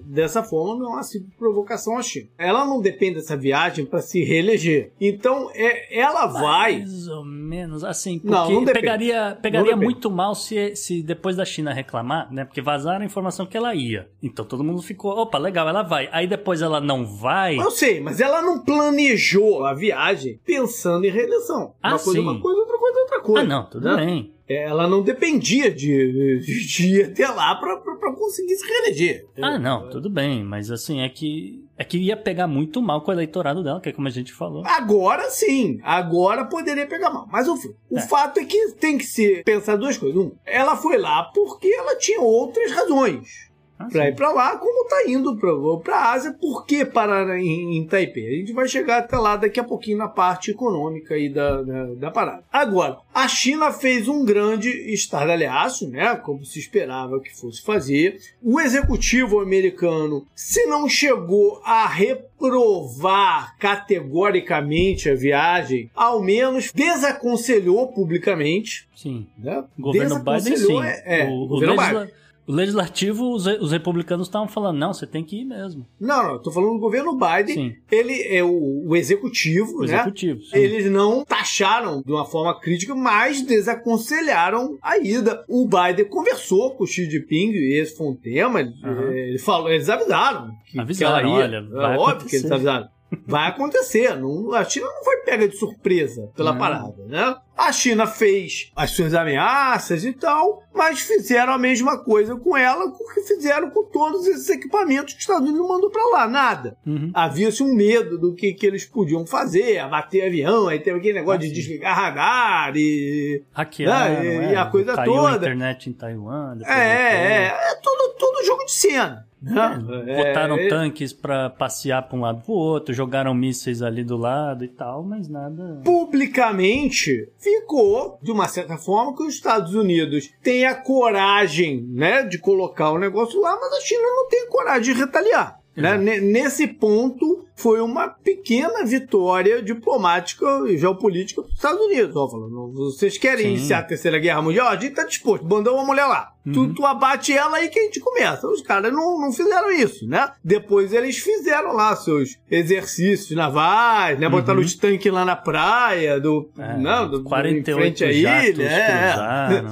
dessa forma, não é uma simples provocação à China. Ela não depende dessa viagem para se reeleger. Então, é, ela vai. Mais ou menos assim, porque não, não pegaria, pegaria muito mal se, se depois da China reclamar, né? Porque vazaram a informação que ela ia. Então todo mundo ficou, opa, legal, ela vai. Aí depois ela não vai. Eu sei, mas ela não planejou a viagem pensando em reeleição. Ah, uma coisa sim. uma coisa, outra coisa outra coisa. Ah, não, tudo né? bem. Ela não dependia de, de, de ir até lá para conseguir se reeleger. Ah, não, tudo bem, mas assim, é que é que ia pegar muito mal com o eleitorado dela, que é como a gente falou. Agora sim, agora poderia pegar mal. Mas o, o é. fato é que tem que se pensar duas coisas. Um, ela foi lá porque ela tinha outras razões. Ah, para ir para lá, como está indo para a Ásia, por que parar em, em, Taipei? A gente vai chegar até lá daqui a pouquinho na parte econômica aí da, da, da parada. Agora, a China fez um grande estardalhaço, né? Como se esperava que fosse fazer. O executivo americano, se não chegou a reprovar categoricamente a viagem, ao menos desaconselhou publicamente. Sim. Né? O governo Biden, sim. É, é, o, o governo Biden. O legislativo, os, os republicanos estavam falando, não, você tem que ir mesmo. Não, não, tô falando do governo Biden. Sim. Ele é o, o executivo, o né? Executivo, sim. Eles não taxaram de uma forma crítica, mas desaconselharam a ida. O Biden conversou com o Xi Jinping, e esse foi um tema. Uhum. Ele falou, eles avisaram que, avisaram, que ela ia. Olha, é óbvio acontecer. que eles avisaram. Vai acontecer. Não, a China não foi pega de surpresa pela não. parada, né? A China fez as suas ameaças e tal, mas fizeram a mesma coisa com ela que fizeram com todos esses equipamentos que os Estados Unidos mandou para lá. Nada. Uhum. Havia-se um medo do que, que eles podiam fazer, abater avião, aí teve aquele negócio ah, de desligar radar e. Hackear, né? e, e a coisa Caiu toda. a internet em Taiwan. É, é, é, todo, todo jogo de cena. É, botaram é, tanques para passear para um lado pro outro, jogaram mísseis ali do lado e tal, mas nada. Publicamente ficou, de uma certa forma, que os Estados Unidos têm a coragem, né, de colocar o negócio lá, mas a China não tem coragem de retaliar. Né? Nesse ponto, foi uma pequena vitória diplomática e geopolítica para os Estados Unidos. Ó, falando, vocês querem Sim. iniciar a Terceira Guerra Mundial? A gente está disposto, mandou uma mulher lá. Uhum. Tu, tu, abate ela aí que a gente começa. Os caras não, não fizeram isso, né? Depois eles fizeram lá seus exercícios navais, né? Botaram uhum. os tanques lá na praia, do, é, não, do, 48 em frente à ilha. É.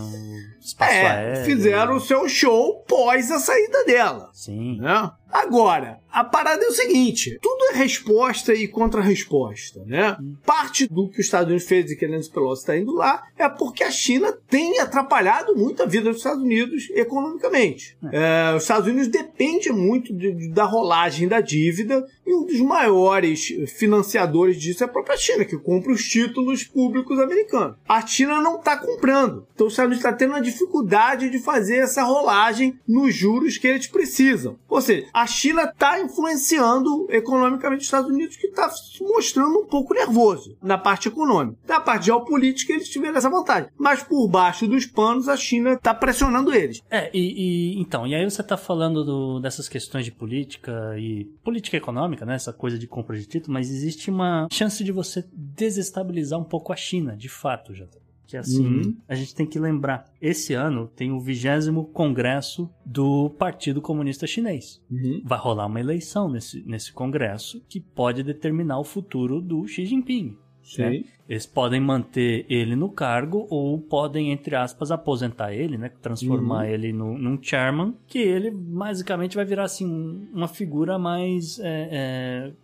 Espaço é, aéreo. fizeram o seu show pós a saída dela. Sim. Né? Agora, a parada é o seguinte: tudo é resposta e contra-resposta, né? Parte do que os Estados Unidos fez e que a Nancy Pelosi está indo lá é porque a China tem atrapalhado muito a vida dos Estados Unidos economicamente. É, os Estados Unidos dependem muito de, de, da rolagem da dívida e um dos maiores financiadores disso é a própria China, que compra os títulos públicos americanos. A China não está comprando. Então os Estados Unidos está tendo a dificuldade de fazer essa rolagem nos juros que eles precisam. Ou seja, a China está influenciando economicamente os Estados Unidos, que está se mostrando um pouco nervoso na parte econômica. Na parte geopolítica, eles tiveram essa vantagem. Mas por baixo dos panos, a China está pressionando eles. É, e, e, então, e aí você está falando do, dessas questões de política e política econômica, né? Essa coisa de compra de título, mas existe uma chance de você desestabilizar um pouco a China, de fato, já que assim, uhum. a gente tem que lembrar, esse ano tem o vigésimo congresso do Partido Comunista Chinês. Uhum. Vai rolar uma eleição nesse, nesse congresso que pode determinar o futuro do Xi Jinping. Né? Eles podem manter ele no cargo ou podem, entre aspas, aposentar ele, né? Transformar uhum. ele no, num chairman, que ele basicamente vai virar assim uma figura mais. É,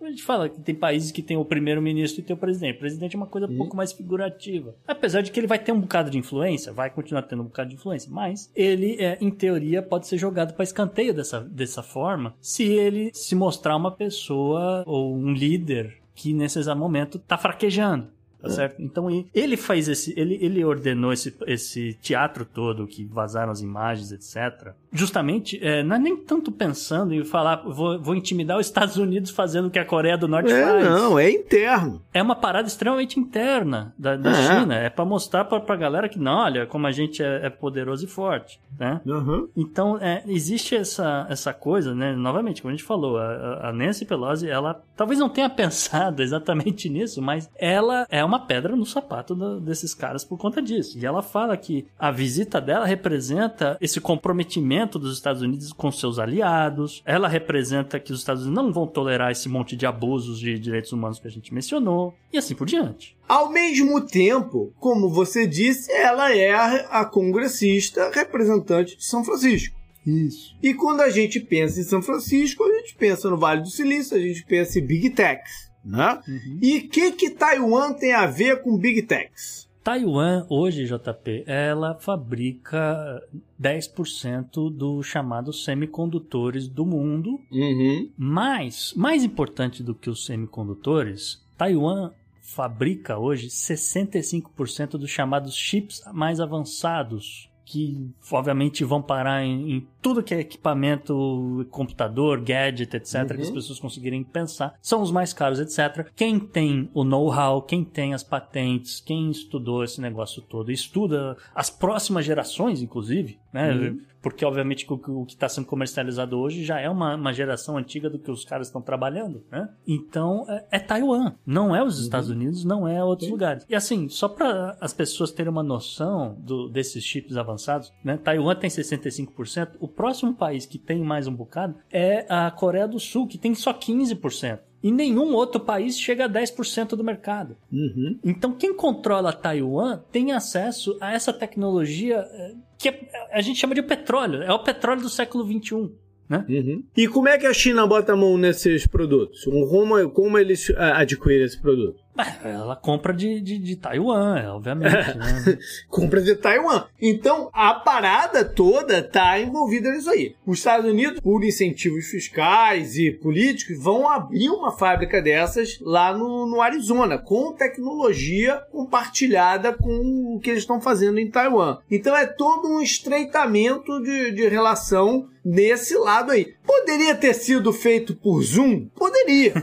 é... A gente fala que tem países que tem o primeiro-ministro e tem o presidente. O presidente é uma coisa um uhum. pouco mais figurativa. Apesar de que ele vai ter um bocado de influência, vai continuar tendo um bocado de influência, mas ele, é, em teoria, pode ser jogado para escanteio dessa, dessa forma se ele se mostrar uma pessoa ou um líder que nesse exato momento tá fraquejando. Tá é. certo? Então ele faz esse. Ele, ele ordenou esse, esse teatro todo que vazaram as imagens, etc. Justamente, é, não é nem tanto pensando em falar, vou, vou intimidar os Estados Unidos fazendo o que a Coreia do Norte é, faz. Não, é interno. É uma parada extremamente interna da, da é. China. É para mostrar pra, pra galera que, não, olha, como a gente é, é poderoso e forte. Né? Uhum. Então, é, existe essa, essa coisa, né? Novamente, como a gente falou, a, a Nancy Pelosi, ela talvez não tenha pensado exatamente nisso, mas ela é uma pedra no sapato do, desses caras por conta disso. E ela fala que a visita dela representa esse comprometimento dos Estados Unidos com seus aliados, ela representa que os Estados Unidos não vão tolerar esse monte de abusos de direitos humanos que a gente mencionou, e assim por diante. Ao mesmo tempo, como você disse, ela é a, a congressista representante de São Francisco. Isso. E quando a gente pensa em São Francisco, a gente pensa no Vale do Silício, a gente pensa em Big Techs, né? Uhum. E o que que Taiwan tem a ver com Big Techs? Taiwan, hoje, JP, ela fabrica 10% dos chamados semicondutores do mundo. Uhum. Mas, mais importante do que os semicondutores, Taiwan fabrica hoje 65% dos chamados chips mais avançados que obviamente vão parar em, em, tudo que é equipamento, computador, gadget, etc., uhum. que as pessoas conseguirem pensar, são os mais caros, etc. Quem tem o know-how, quem tem as patentes, quem estudou esse negócio todo, estuda as próximas gerações, inclusive, né? Uhum porque obviamente o, que está sendo comercializado hoje já é uma, uma, geração antiga do que os caras estão trabalhando, né? Então é, é, Taiwan, não é os Estados uhum. Unidos, não é outros Sim. lugares. E assim, só para as pessoas terem uma noção do, desses chips avançados, né? Taiwan tem 65%, o próximo país que tem mais um bocado é a Coreia do Sul, que tem só 15% e nenhum outro país chega a 10% do mercado. Uhum. Então, quem controla Taiwan tem acesso a essa tecnologia eh, que a gente chama de petróleo. É o petróleo do século 21. Né? Uhum. E como é que a China bota a mão nesses produtos? Como, como eles ah, adquirem esse produto? Ela compra de, de, de Taiwan, é, obviamente. Né? compra de Taiwan. Então, a parada toda tá envolvida nisso aí. Os Estados Unidos, por incentivos fiscais e políticos, vão abrir uma fábrica dessas lá no, no Arizona, com tecnologia compartilhada com o que eles estão fazendo em Taiwan. Então, é todo um estreitamento de, de relação nesse lado aí. Poderia ter sido feito por Zoom? Poderia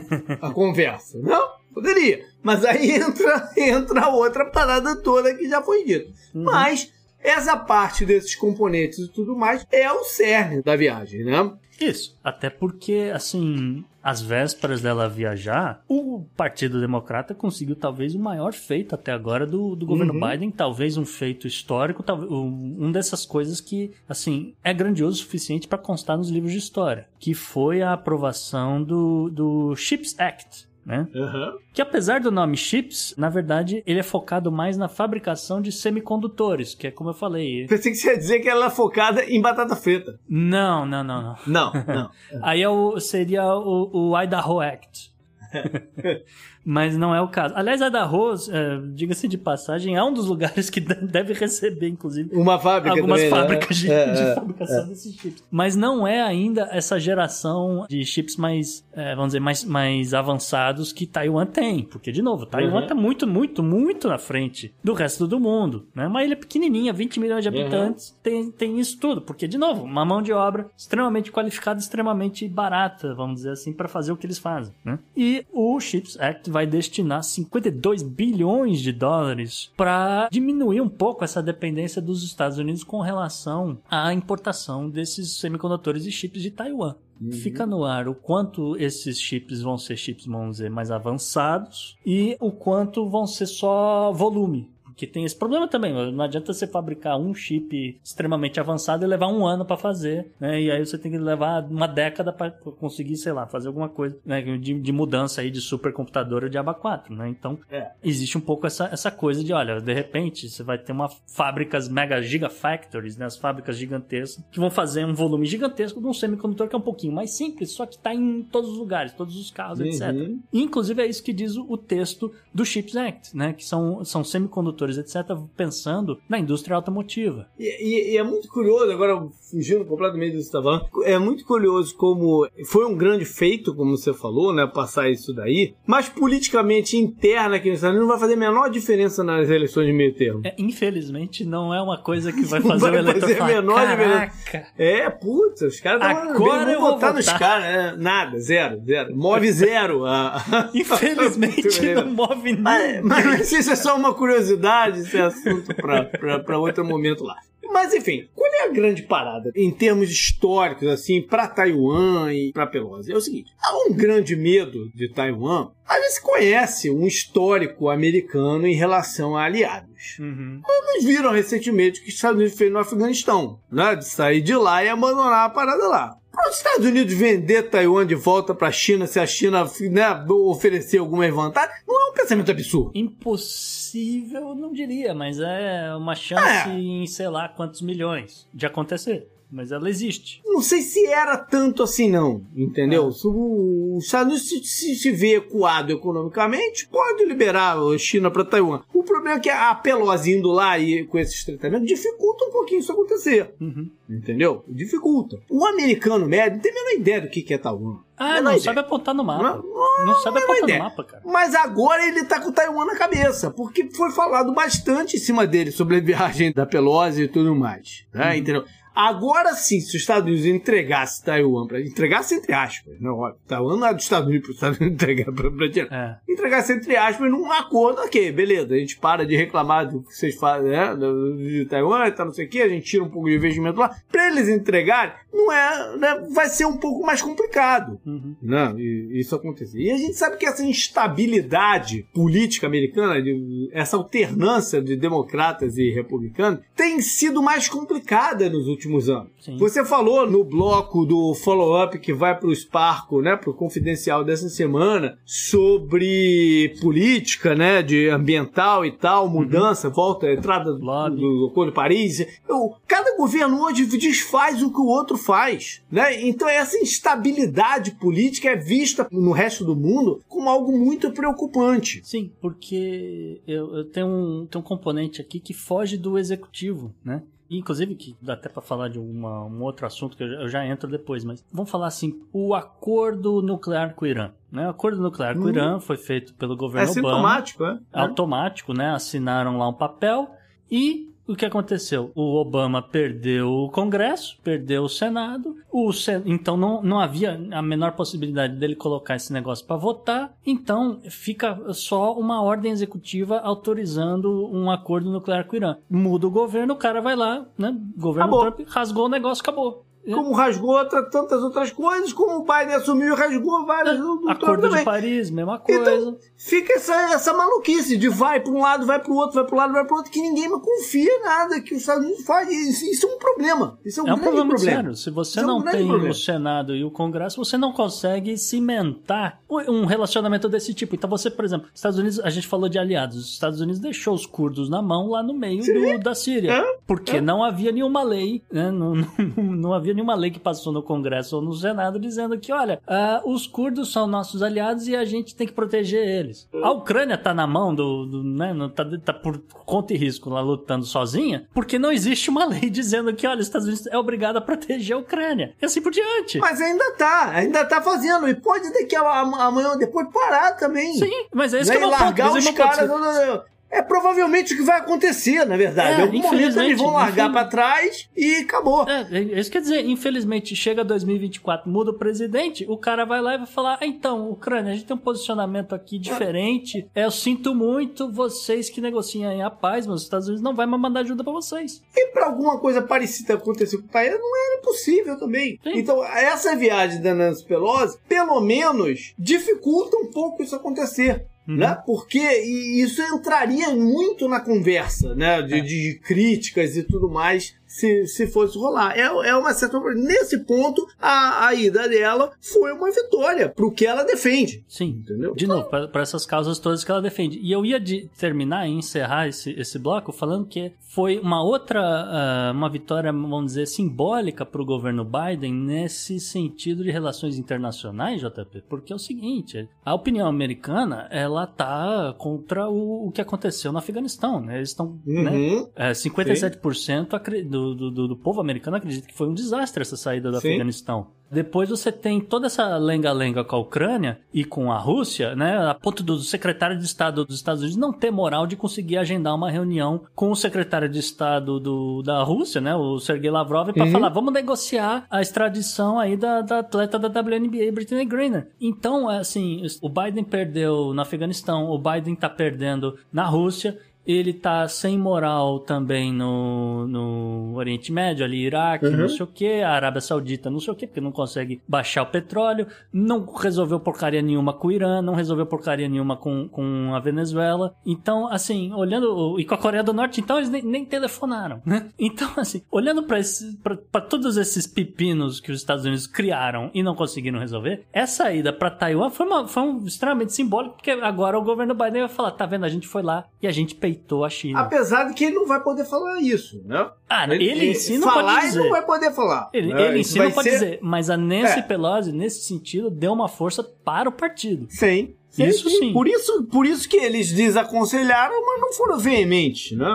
a conversa, não? Poderia. Mas aí entra, entra outra parada toda que já foi dita. Uhum. Mas essa parte desses componentes e tudo mais é o cerne da viagem, né? Isso. Até porque, assim, às vésperas dela viajar, o Partido Democrata conseguiu talvez o maior feito até agora do, do governo uhum. Biden, talvez um feito histórico, talvez um dessas coisas que, assim, é grandioso o suficiente para constar nos livros de história, que foi a aprovação do, do Chips Act, né? Aham. Que apesar do nome chips, na verdade, ele é focado mais na fabricação de semicondutores, que é como eu falei. Pensei que você ia dizer que ela é focada em batata frita. Não, não, não, não. Não, não. Aí é o- seria o, o Idaho Act. Mas não é o caso. Aliás, Idaho, é, diga-se de passagem, é um dos lugares que de- deve receber, inclusive, Uma fábrica algumas também, né? fábricas de, É, de é, fabricação desses chips. Mas não é ainda essa geração de chips mais, é, vamos dizer, mais, mais avançados que Taiwan tem. Porque, de novo, Taiwan Uhum. está muito, muito, muito na frente do resto do mundo. Né? Uma ilha pequenininha, 20 milhões de Uhum. habitantes, tem, tem isso tudo. Porque, de novo, uma mão de obra extremamente qualificada, extremamente barata, vamos dizer assim, para fazer o que eles fazem. Né? E o Chips Act vai destinar 52 bilhões de dólares para diminuir um pouco essa dependência dos Estados Unidos com relação à importação desses semicondutores e chips de Taiwan. Fica no ar o quanto esses chips vão ser chips, vamos dizer, mais avançados e o quanto vão ser só volume. Porque tem esse problema também. Não adianta você fabricar um chip extremamente avançado e levar um ano para fazer, né? E aí você tem que levar uma década para conseguir, sei lá, fazer alguma coisa né? de, de mudança aí de supercomputador ou de aba 4, né? Então, É. existe um pouco essa, essa coisa de, olha, de repente você vai ter uma fábricas mega gigafactories, né? As fábricas gigantescas que vão fazer um volume gigantesco de um semicondutor que é um pouquinho mais simples, só que está em todos os lugares, todos os carros, etc. Uhum. Inclusive é isso que diz o, o texto do Chips Act, né? Que são, são semicondutores, etc., pensando na indústria automotiva. E, e- e é muito curioso, agora fugindo completamente do que você está falando, é muito curioso como foi um grande feito, como você falou, né, passar isso daí, mas politicamente interna aqui nos Estados Unidos não vai fazer a menor diferença nas eleições de meio termo. É, infelizmente, não é uma coisa que vai fazer vai o eleitor fazer falar, menor diferença." caraca, É, putz, os caras Agora estão eu vou votar nos votar. caras, né? Nada, zero, zero. Move zero. a- infelizmente não move Mas, nada. mas isso é só uma curiosidade, isso é assunto pra outro momento lá. Mas enfim, qual é a grande parada em termos históricos, assim, pra Taiwan e pra Pelosi? É o seguinte: há um grande medo de Taiwan. A gente conhece um histórico americano em relação a aliados. Uhum. Viram recentemente o que os Estados Unidos fez no Afeganistão, né? De sair de lá e abandonar a parada lá. Para os Estados Unidos vender Taiwan de volta para a China, se a China né, oferecer algumas vantagens, não um pensamento absurdo. Impossível, não diria, mas é uma chance É. em sei lá quantos milhões de acontecer. Mas ela existe. Não sei se era tanto assim, não. Entendeu? Se o- Os Estados Unidos se, se, se vê ecoado economicamente, pode liberar a China para Taiwan. O problema é que a Pelosi indo lá e com esses tratamentos dificulta um pouquinho isso acontecer. Uhum. Entendeu? Dificulta. O americano médio não tem a menor ideia do que é Taiwan. Ah, não ideia. sabe apontar no mapa. Não- Não sabe menor apontar no ideia. mapa, cara. Mas agora ele tá com Taiwan na cabeça, porque foi falado bastante em cima dele sobre a viagem da Pelosi e tudo mais. Né? Uhum. Entendeu? Agora sim, se os Estados Unidos entregasse Taiwan para entregasse entre aspas, não, ó, Taiwan não é dos Estados Unidos para os Estados Unidos entregar para China. É. Entregasse entre aspas num acordo, ok, beleza, a gente para de reclamar do que vocês fazem, né, de Taiwan e tal, não sei o que, a gente tira um pouco de investimento lá. Para eles entregarem, não é, né, vai ser um pouco mais complicado. Uhum. E- isso acontecer. E a gente sabe que essa instabilidade política americana, de- essa alternância de democratas e republicanos, tem sido mais complicada nos últimos anos. Sim. Você falou no bloco do follow-up que vai para o Sparco, né, para o confidencial dessa semana, sobre política, né, de ambiental e tal, mudança, volta, entrada do, do Acordo de Paris. Eu, cada governo hoje desfaz o que o outro faz, né? Então essa instabilidade política é vista no resto do mundo como algo muito preocupante. Sim, porque eu, eu tenho, um, tenho um componente aqui que foge do executivo, né? Inclusive, que dá até para falar de uma, um outro assunto que eu já, eu já entro depois, mas vamos falar assim: o acordo nuclear com o Irã. Né? O acordo nuclear com o Hum. Irã foi feito pelo É governo Obama. sintomático, é? automático, né? Assinaram lá um papel e o que aconteceu? O Obama perdeu o Congresso, perdeu o Senado, o Sen- então não, não havia a menor possibilidade dele colocar esse negócio para votar, então fica só uma ordem executiva autorizando um acordo nuclear com o Irã. Muda o governo, o cara vai lá, né? Governo Acabou. Trump rasgou o negócio, acabou. Como rasgou tantas outras coisas, como o Biden assumiu e rasgou várias Trump Acordo de. Paris, mesma coisa. Então, fica essa, essa maluquice de vai para um lado, vai para o outro, vai para o lado, vai para o outro, que ninguém confia em nada que os Estados Unidos faz. Isso, isso é um problema. Isso é um, é um problema, problema. sério. Se você Isso é um não tem problema. o Senado e o Congresso, você não consegue cimentar um relacionamento desse tipo. Então você, por exemplo, Estados Unidos, a gente falou de aliados. Os Estados Unidos deixou os curdos na mão lá no meio do- da Síria. É, Porque não havia nenhuma lei, né? não, não, não havia nenhuma lei que passou no Congresso ou no Senado dizendo que, olha, ah, os curdos são nossos aliados e a gente tem que proteger eles. A Ucrânia tá na mão do, do né? Tá, tá por conta e risco lá lutando sozinha, porque não existe uma lei dizendo que, olha, os Estados Unidos é obrigado a proteger a Ucrânia. E assim por diante. Mas ainda tá, ainda tá fazendo. E pode daqui a, a- amanhã ou depois parar também. Sim, mas é isso Né? que eu E não largar ponto, os é o meu ponto. caras. não, não, não. É provavelmente o que vai acontecer, na verdade. É, em algum momento eles vão largar pra trás e acabou. É, é, isso quer dizer, infelizmente, chega 2024, muda o presidente, o cara vai lá e vai falar: ah, então, Ucrânia, a gente tem um posicionamento aqui diferente. É, eu sinto muito vocês que negociam a paz, mas os Estados Unidos não vai mais mandar ajuda pra vocês. E pra alguma coisa parecida acontecer com o país, não era possível também. Sim. Então, essa viagem da Nancy Pelosi, pelo menos, dificulta um pouco isso acontecer. Uhum. Né? Porque e isso entraria muito na conversa, né? De, É. de críticas e tudo mais, se, se fosse rolar. É, é uma certa. Nesse ponto, a, a ida dela foi uma vitória pro que ela defende. Sim. Entendeu? De novo, para essas causas todas que ela defende. E eu ia de- terminar e encerrar esse, esse bloco falando que foi uma outra, ah, uma vitória, vamos dizer, simbólica para o governo Biden nesse sentido de relações internacionais, JP. Porque é o seguinte, a opinião americana, ela tá contra o, o que aconteceu no Afeganistão, né? Eles estão, né? Uhum. É, 57% acre- do, do, do- do povo americano acredita que foi um desastre essa saída do Sim. Afeganistão. Depois você tem toda essa lenga-lenga com a Ucrânia e com a Rússia, né? A ponto do secretário de Estado dos Estados Unidos não ter moral de conseguir agendar uma reunião com o secretário de Estado do, da Rússia, né? O Sergei Lavrov, para Uhum. falar, vamos negociar a extradição aí da, da atleta da WNBA, Brittany Griner. Então, assim, o Biden perdeu no Afeganistão, o Biden tá perdendo na Rússia, ele tá sem moral também no, no Oriente Médio, ali Iraque, Uhum. não sei o que, a Arábia Saudita, não sei o que, porque não consegue baixar o petróleo, não resolveu porcaria nenhuma com o Irã, não resolveu porcaria nenhuma com, com a Venezuela. Então, assim, olhando. E com a Coreia do Norte, então eles nem, nem telefonaram, né? Então, assim, olhando pra todos esses pepinos que os Estados Unidos criaram e não conseguiram resolver, essa ida pra Taiwan foi, uma, foi um extremamente simbólico, porque agora o governo Biden vai falar: tá vendo, a gente foi lá e a gente peitou a China. Apesar de que ele não vai poder falar isso, né? ah, ele, em si não falar, pode dizer. ele não vai poder falar. Ele, né? ele em si não pode ser- dizer, mas a Nancy É. Pelosi, nesse sentido, deu uma força para o partido. Sim. Sim, Isso sim. Por isso, por isso que eles desaconselharam, mas não foram veementes, né?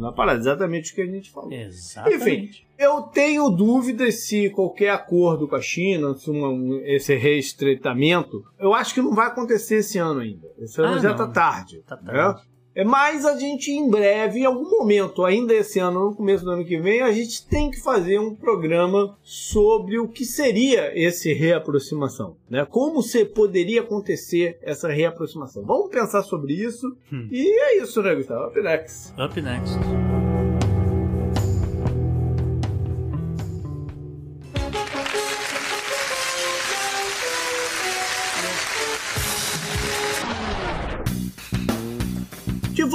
Na parada, exatamente o que a gente falou. Exatamente. Eu tenho dúvidas se qualquer acordo com a China, se uma- um- esse reestreitamento, eu acho que não vai acontecer esse ano ainda. Esse ano Ah, já não. tá tarde. Tá né? tarde. É, mas a gente em breve, em algum momento, ainda esse ano, no começo do ano que vem, a gente tem que fazer um programa sobre o que seria esse reaproximação, né? Como se poderia acontecer essa reaproximação. Vamos pensar sobre isso. Hum. E é isso, né, Gustavo? Up next. Up next.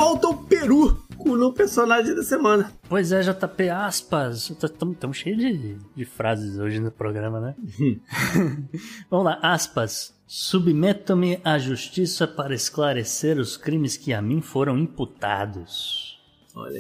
Volta ao Peru com o personagem da semana. Pois é, JP, aspas. Estamos cheios de, de frases hoje no programa, né? Vamos lá, aspas. Submeto-me à justiça para esclarecer os crimes que a mim foram imputados.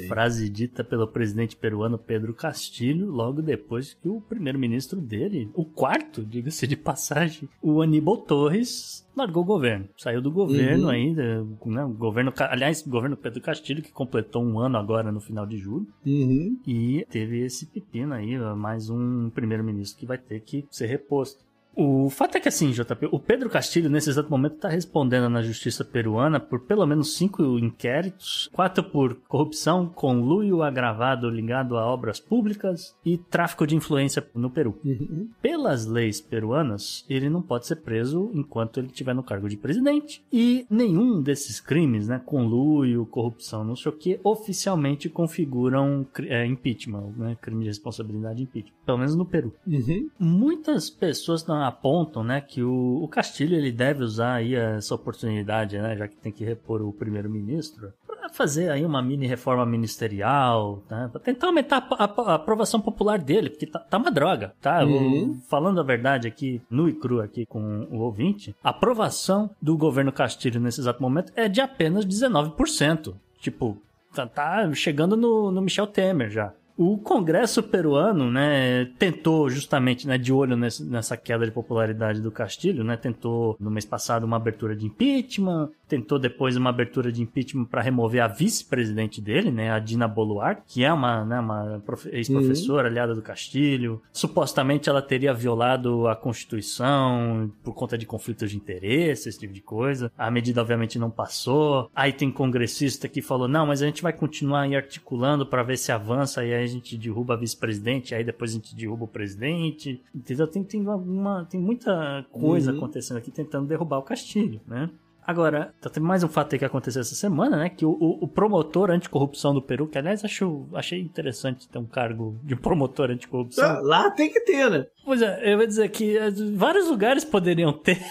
Frase dita pelo presidente peruano Pedro Castilho logo depois que o primeiro-ministro dele, o quarto, diga-se de passagem, o Aníbal Torres, largou o governo. Saiu do governo Uhum. ainda, né, o governo, aliás, o governo Pedro Castilho, que completou um ano agora no final de julho, Uhum. e teve esse pepino aí, mais um primeiro-ministro que vai ter que ser reposto. O fato é que assim, JP, o Pedro Castilho, nesse exato momento, está respondendo na justiça peruana por pelo menos cinco inquéritos, quatro por corrupção, conluio agravado ligado a obras públicas e tráfico de influência no Peru. Uhum. Pelas leis peruanas, ele não pode ser preso enquanto ele estiver no cargo de presidente. E nenhum desses crimes, né, conluio, corrupção, não sei o que, oficialmente configuram é, impeachment, né, crime de responsabilidade impeachment. Pelo menos no Peru. Uhum. Muitas pessoas apontam, né, que o, o Castilho ele deve usar aí essa oportunidade, né, já que tem que repor o primeiro-ministro, para fazer aí uma mini reforma ministerial, né, para tentar aumentar a, a, a, aprovação popular dele, porque tá, tá uma droga, tá? Uhum. Falando a verdade aqui, nu e cru aqui com o ouvinte, a aprovação do governo Castilho nesse exato momento é de apenas 19%. Tipo, tá, tá chegando no, no Michel Temer já. O Congresso peruano, né, tentou justamente, né, de olho nesse, nessa queda de popularidade do Castilho, né, tentou no mês passado uma abertura de impeachment, tentou depois uma abertura de impeachment para remover a vice-presidente dele, né, a Dina Boluarte, que é uma, né, uma ex-professora uhum. aliada do Castilho. Supostamente ela teria violado a Constituição por conta de conflitos de interesse, esse tipo de coisa. A medida obviamente não passou. Aí tem congressista que falou: "Não, mas a gente vai continuar aí articulando para ver se avança e aí gente derruba a vice-presidente, aí depois a gente derruba o presidente. Entendeu? Tem, tem, uma, tem muita coisa uhum. acontecendo aqui tentando derrubar o Castilho, né? Agora, tá tendo mais um fato aí que aconteceu essa semana, né? Que o, o, o, promotor anticorrupção do Peru, que aliás acho, achei interessante ter um cargo de promotor anticorrupção. Lá, tem que ter, né? Pois é, eu vou dizer que eh, vários lugares poderiam ter.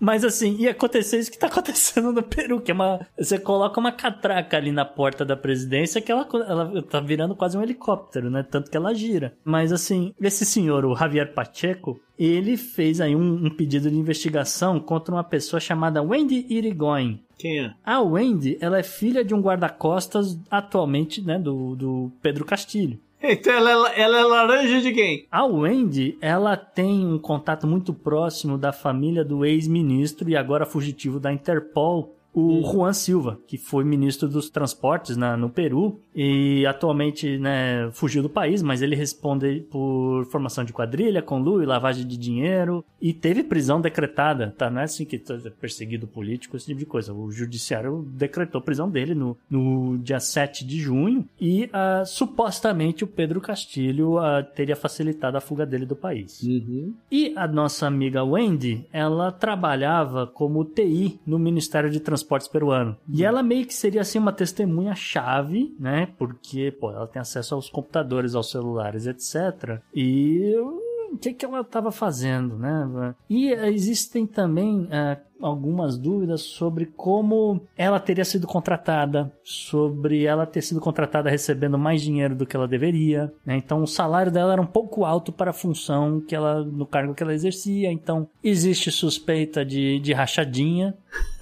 Mas assim, ia acontecer isso que tá acontecendo no Peru, que é uma. Você coloca uma catraca ali na porta da presidência que ela, ela tá virando quase um helicóptero, né? Tanto que ela gira. Mas assim, esse senhor, o Javier Pacheco, ele fez aí um, um pedido de investigação contra uma pessoa chamada Wendy Irigoyen. Quem é? A Wendy, ela é filha de um guarda-costas atualmente, né, do, do Pedro Castilho. Então ela é, ela é laranja de quem? A Wendy, ela tem um contato muito próximo da família do ex-ministro e agora fugitivo da Interpol, o Juan Silva, que foi ministro dos transportes na, no Peru e atualmente né, fugiu do país, mas ele responde por formação de quadrilha, conluio, lavagem de dinheiro e teve prisão decretada, tá? Não é assim que é perseguido político, esse tipo de coisa. O judiciário decretou prisão dele no, no dia 7 de junho e uh, supostamente o Pedro Castilho uh, teria facilitado a fuga dele do país. Uhum. E a nossa amiga Wendy, ela trabalhava como TI no Ministério de Transportes transportes peruano. E ela meio que seria assim uma testemunha-chave, né? Porque, pô, ela tem acesso aos computadores, aos celulares, etc. E o que, que ela estava fazendo, né? E existem também uh, algumas dúvidas sobre como ela teria sido contratada, sobre ela ter sido contratada recebendo mais dinheiro do que ela deveria. Né? Então o salário dela era um pouco alto para a função que ela, no cargo que ela exercia. Então existe suspeita de, de rachadinha.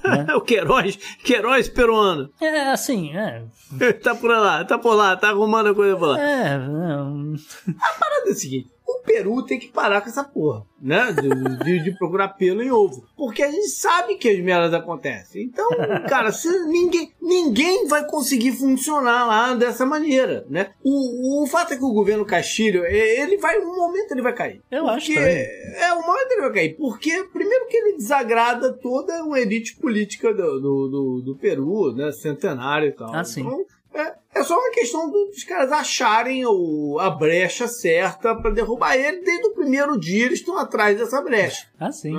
Né? o Queiroz, Queiroz peruano. É, assim, é. tá por lá, tá por lá, tá arrumando a coisa por lá. É, não. A parada é a seguinte: o Peru tem que parar com essa porra, né? De, de, de, procurar pelo em ovo. Porque a gente sabe que as merdas acontecem. Então, cara, se ninguém, ninguém vai conseguir funcionar lá dessa maneira, né? O, o fato é que o governo Castilho, ele vai, um momento ele vai cair. Eu acho que É, um momento ele vai cair. Porque, primeiro que ele desagrada toda uma elite política do, do, do, do Peru, né? Centenário e tal. Ah, sim. Então, é, é só uma questão dos caras acharem o, a brecha certa para derrubar ele. Desde o primeiro dia eles estão atrás dessa brecha. Ah, sim.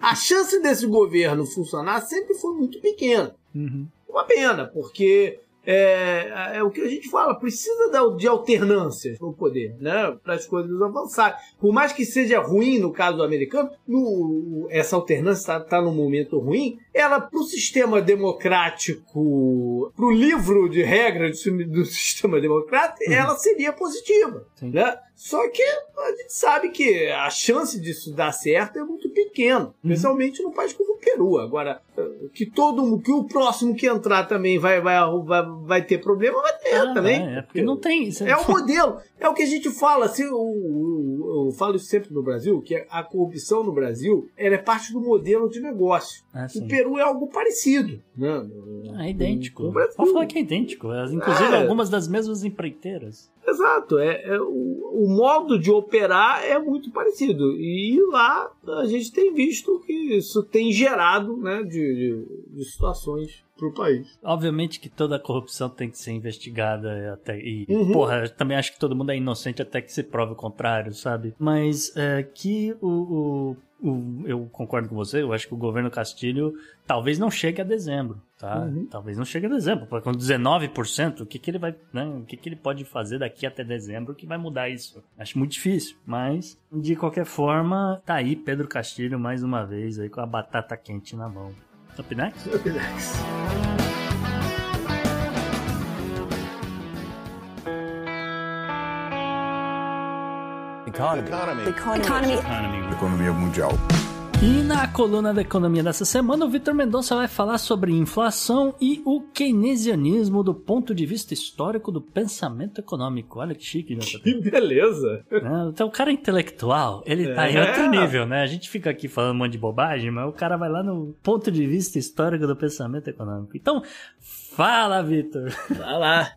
A chance desse governo funcionar sempre foi muito pequena. Uhum. Uma pena, porque é, é o que a gente fala, precisa de alternâncias no poder, né? Para as coisas avançarem. Por mais que seja ruim no caso do americano, no, essa alternância está tá num momento ruim, ela, para o sistema democrático, para o livro de regras do, sistema democrático, uhum. ela seria positiva. Né? Só que a gente sabe que a chance disso dar certo é muito pequena, uhum. especialmente no país como o Peru. Agora, que todo que o próximo que entrar também vai, vai, vai, vai ter problema, vai ter ah, também. É, porque não tem. É o modelo, é o que a gente fala. O, o, eu falo isso sempre no Brasil, que a corrupção no Brasil ela é parte do modelo de negócio. Ah, o Peru é algo parecido. Né? É idênco. Pode falar que é idêntico. Inclusive é. algumas das mesmas empreiteiras. Exato, é, é o, o, modo de operar é muito parecido. E lá a gente tem visto que isso tem gerado né, de, de, de situações para o país. Obviamente que toda corrupção tem que ser investigada até e uhum. porra, também acho que todo mundo é inocente até que se prove o contrário, sabe? Mas é, que o, o eu concordo com você, eu acho que o governo Castilho talvez não chegue a dezembro, tá? Uhum. Talvez não chegue a dezembro, porque com 19%, o que, que ele vai, né, o que, que ele pode fazer daqui até dezembro que vai mudar isso? Acho muito difícil, mas de qualquer forma, tá aí Pedro Castilho mais uma vez aí com a batata quente na mão. Up next? Up next. Economy. Economy. Economy. Economy. Economia mundial. E na coluna da economia dessa semana, o Vitor Mendonça vai falar sobre inflação e o keynesianismo do ponto de vista histórico do pensamento econômico. Olha que chique, JP. Que beleza! É, então, o cara é intelectual, ele é. tá em outro nível, né? A gente fica aqui falando um monte de bobagem, mas o cara vai lá no ponto de vista histórico do pensamento econômico. Então, fala, Vitor! Vai lá!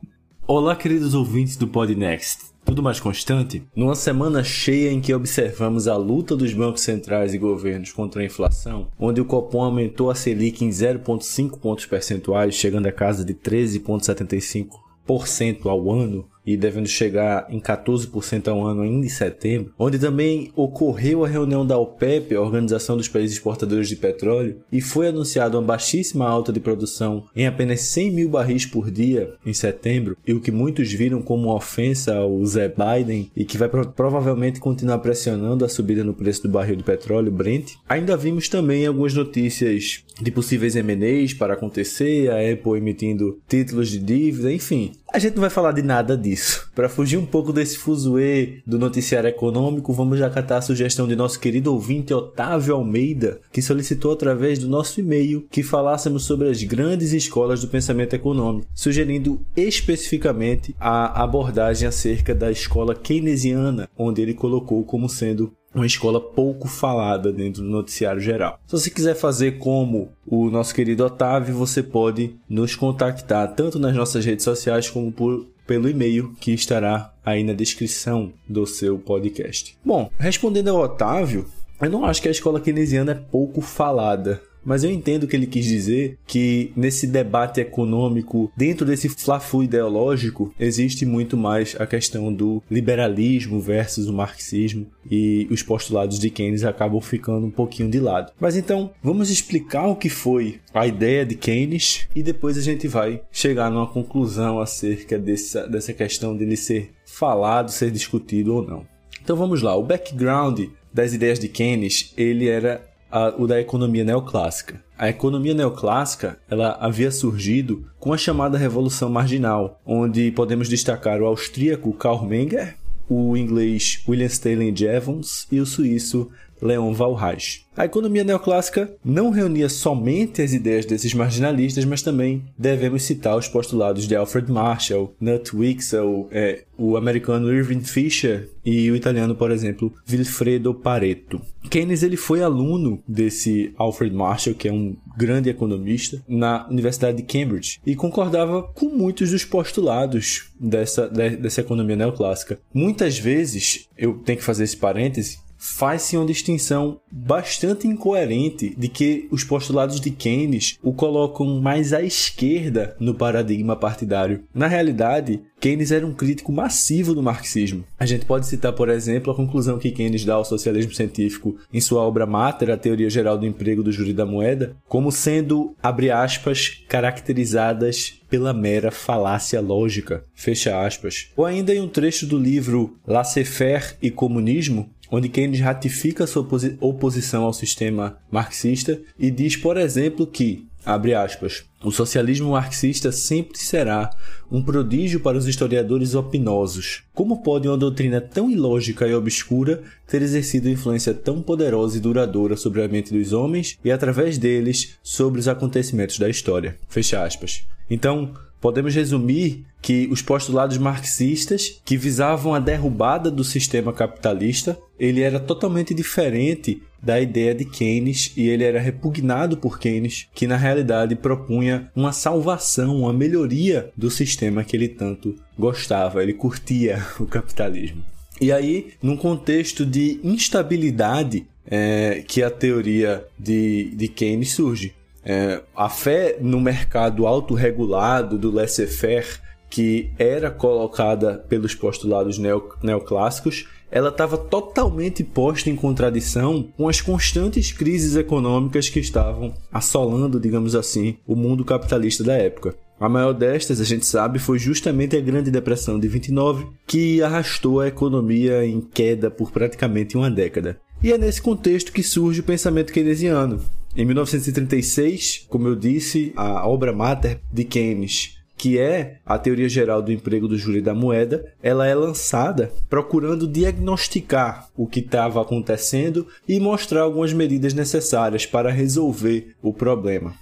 Olá, queridos ouvintes do Podnext tudo mais constante, numa semana cheia em que observamos a luta dos bancos centrais e governos contra a inflação, onde o Copom aumentou a Selic em 0,5 pontos percentuais, chegando a casa de 13,75% ao ano, e devendo chegar em 14% ao ano ainda em setembro, onde também ocorreu a reunião da OPEP, a Organização dos Países Exportadores de Petróleo, e foi anunciada uma baixíssima alta de produção em apenas 100 mil barris por dia em setembro, e o que muitos viram como uma ofensa ao Zé Biden e que vai pro provavelmente continuar pressionando a subida no preço do barril de petróleo Brent. Ainda vimos também algumas notícias de possíveis M&As para acontecer, a Apple emitindo títulos de dívida, enfim. A gente não vai falar de nada disso. Para fugir um pouco desse fuzuê do noticiário econômico, vamos já catar a sugestão de nosso querido ouvinte Otávio Almeida, que solicitou através do nosso e-mail que falássemos sobre as grandes escolas do pensamento econômico, sugerindo especificamente a abordagem acerca da escola keynesiana, onde ele colocou como sendo uma escola pouco falada dentro do noticiário geral. Se você quiser fazer como o nosso querido Otávio, você pode nos contactar tanto nas nossas redes sociais como por, pelo e-mail que estará aí na descrição do seu podcast. Bom, respondendo ao Otávio, eu não acho que a escola keynesiana é pouco falada. Mas eu entendo que ele quis dizer que nesse debate econômico, dentro desse fla-flu ideológico, existe muito mais a questão do liberalismo versus o marxismo e os postulados de Keynes acabam ficando um pouquinho de lado. Mas então, vamos explicar o que foi a ideia de Keynes e depois a gente vai chegar numa conclusão acerca dessa, dessa questão dele ser falado, ser discutido ou não. Então vamos lá, o background das ideias de Keynes, ele era a, o da economia neoclássica. A economia neoclássica ela havia surgido com a chamada Revolução Marginal, onde podemos destacar o austríaco Karl Menger, o inglês William Stanley Jevons e o suíço Leon Walras. A economia neoclássica não reunia somente as ideias desses marginalistas, mas também devemos citar os postulados de Alfred Marshall, Knut Wicksell, é, o americano Irving Fisher e o italiano, por exemplo, Vilfredo Pareto. Keynes ele foi aluno desse Alfred Marshall, que é um grande economista, na Universidade de Cambridge e concordava com muitos dos postulados dessa, dessa economia neoclássica. Muitas vezes, eu tenho que fazer esse parêntese, faz-se uma distinção bastante incoerente de que os postulados de Keynes o colocam mais à esquerda no paradigma partidário. Na realidade, Keynes era um crítico massivo do marxismo. A gente pode citar, por exemplo, a conclusão que Keynes dá ao socialismo científico em sua obra Mater, a Teoria Geral do Emprego do Júri da Moeda, como sendo, abre aspas, caracterizadas pela mera falácia lógica, fecha aspas. Ou ainda em um trecho do livro Laissez-faire e Comunismo, onde Keynes ratifica sua oposição ao sistema marxista e diz, por exemplo, que, abre aspas, O socialismo marxista sempre será um prodígio para os historiadores opinosos. Como pode uma doutrina tão ilógica e obscura ter exercido influência tão poderosa e duradoura sobre a mente dos homens e, através deles, sobre os acontecimentos da história? Fecha aspas. Então, podemos resumir que os postulados marxistas que visavam a derrubada do sistema capitalista, ele era totalmente diferente da ideia de Keynes e ele era repugnado por Keynes, que na realidade propunha uma salvação, uma melhoria do sistema que ele tanto gostava, ele curtia o capitalismo. E aí, num contexto de instabilidade é, que a teoria de, de Keynes surge. É, a fé no mercado autorregulado do laissez-faire que era colocada pelos postulados neo, neoclássicos, ela estava totalmente posta em contradição com as constantes crises econômicas que estavam assolando, digamos assim, o mundo capitalista da época. A maior destas, a gente sabe, foi justamente a Grande Depressão de 29, que arrastou a economia em queda por praticamente uma década. E é nesse contexto que surge o pensamento keynesiano, em 1936, como eu disse, a obra mater de Keynes, que é a teoria geral do emprego do júri da moeda, ela é lançada procurando diagnosticar o que estava acontecendo e mostrar algumas medidas necessárias para resolver o problema.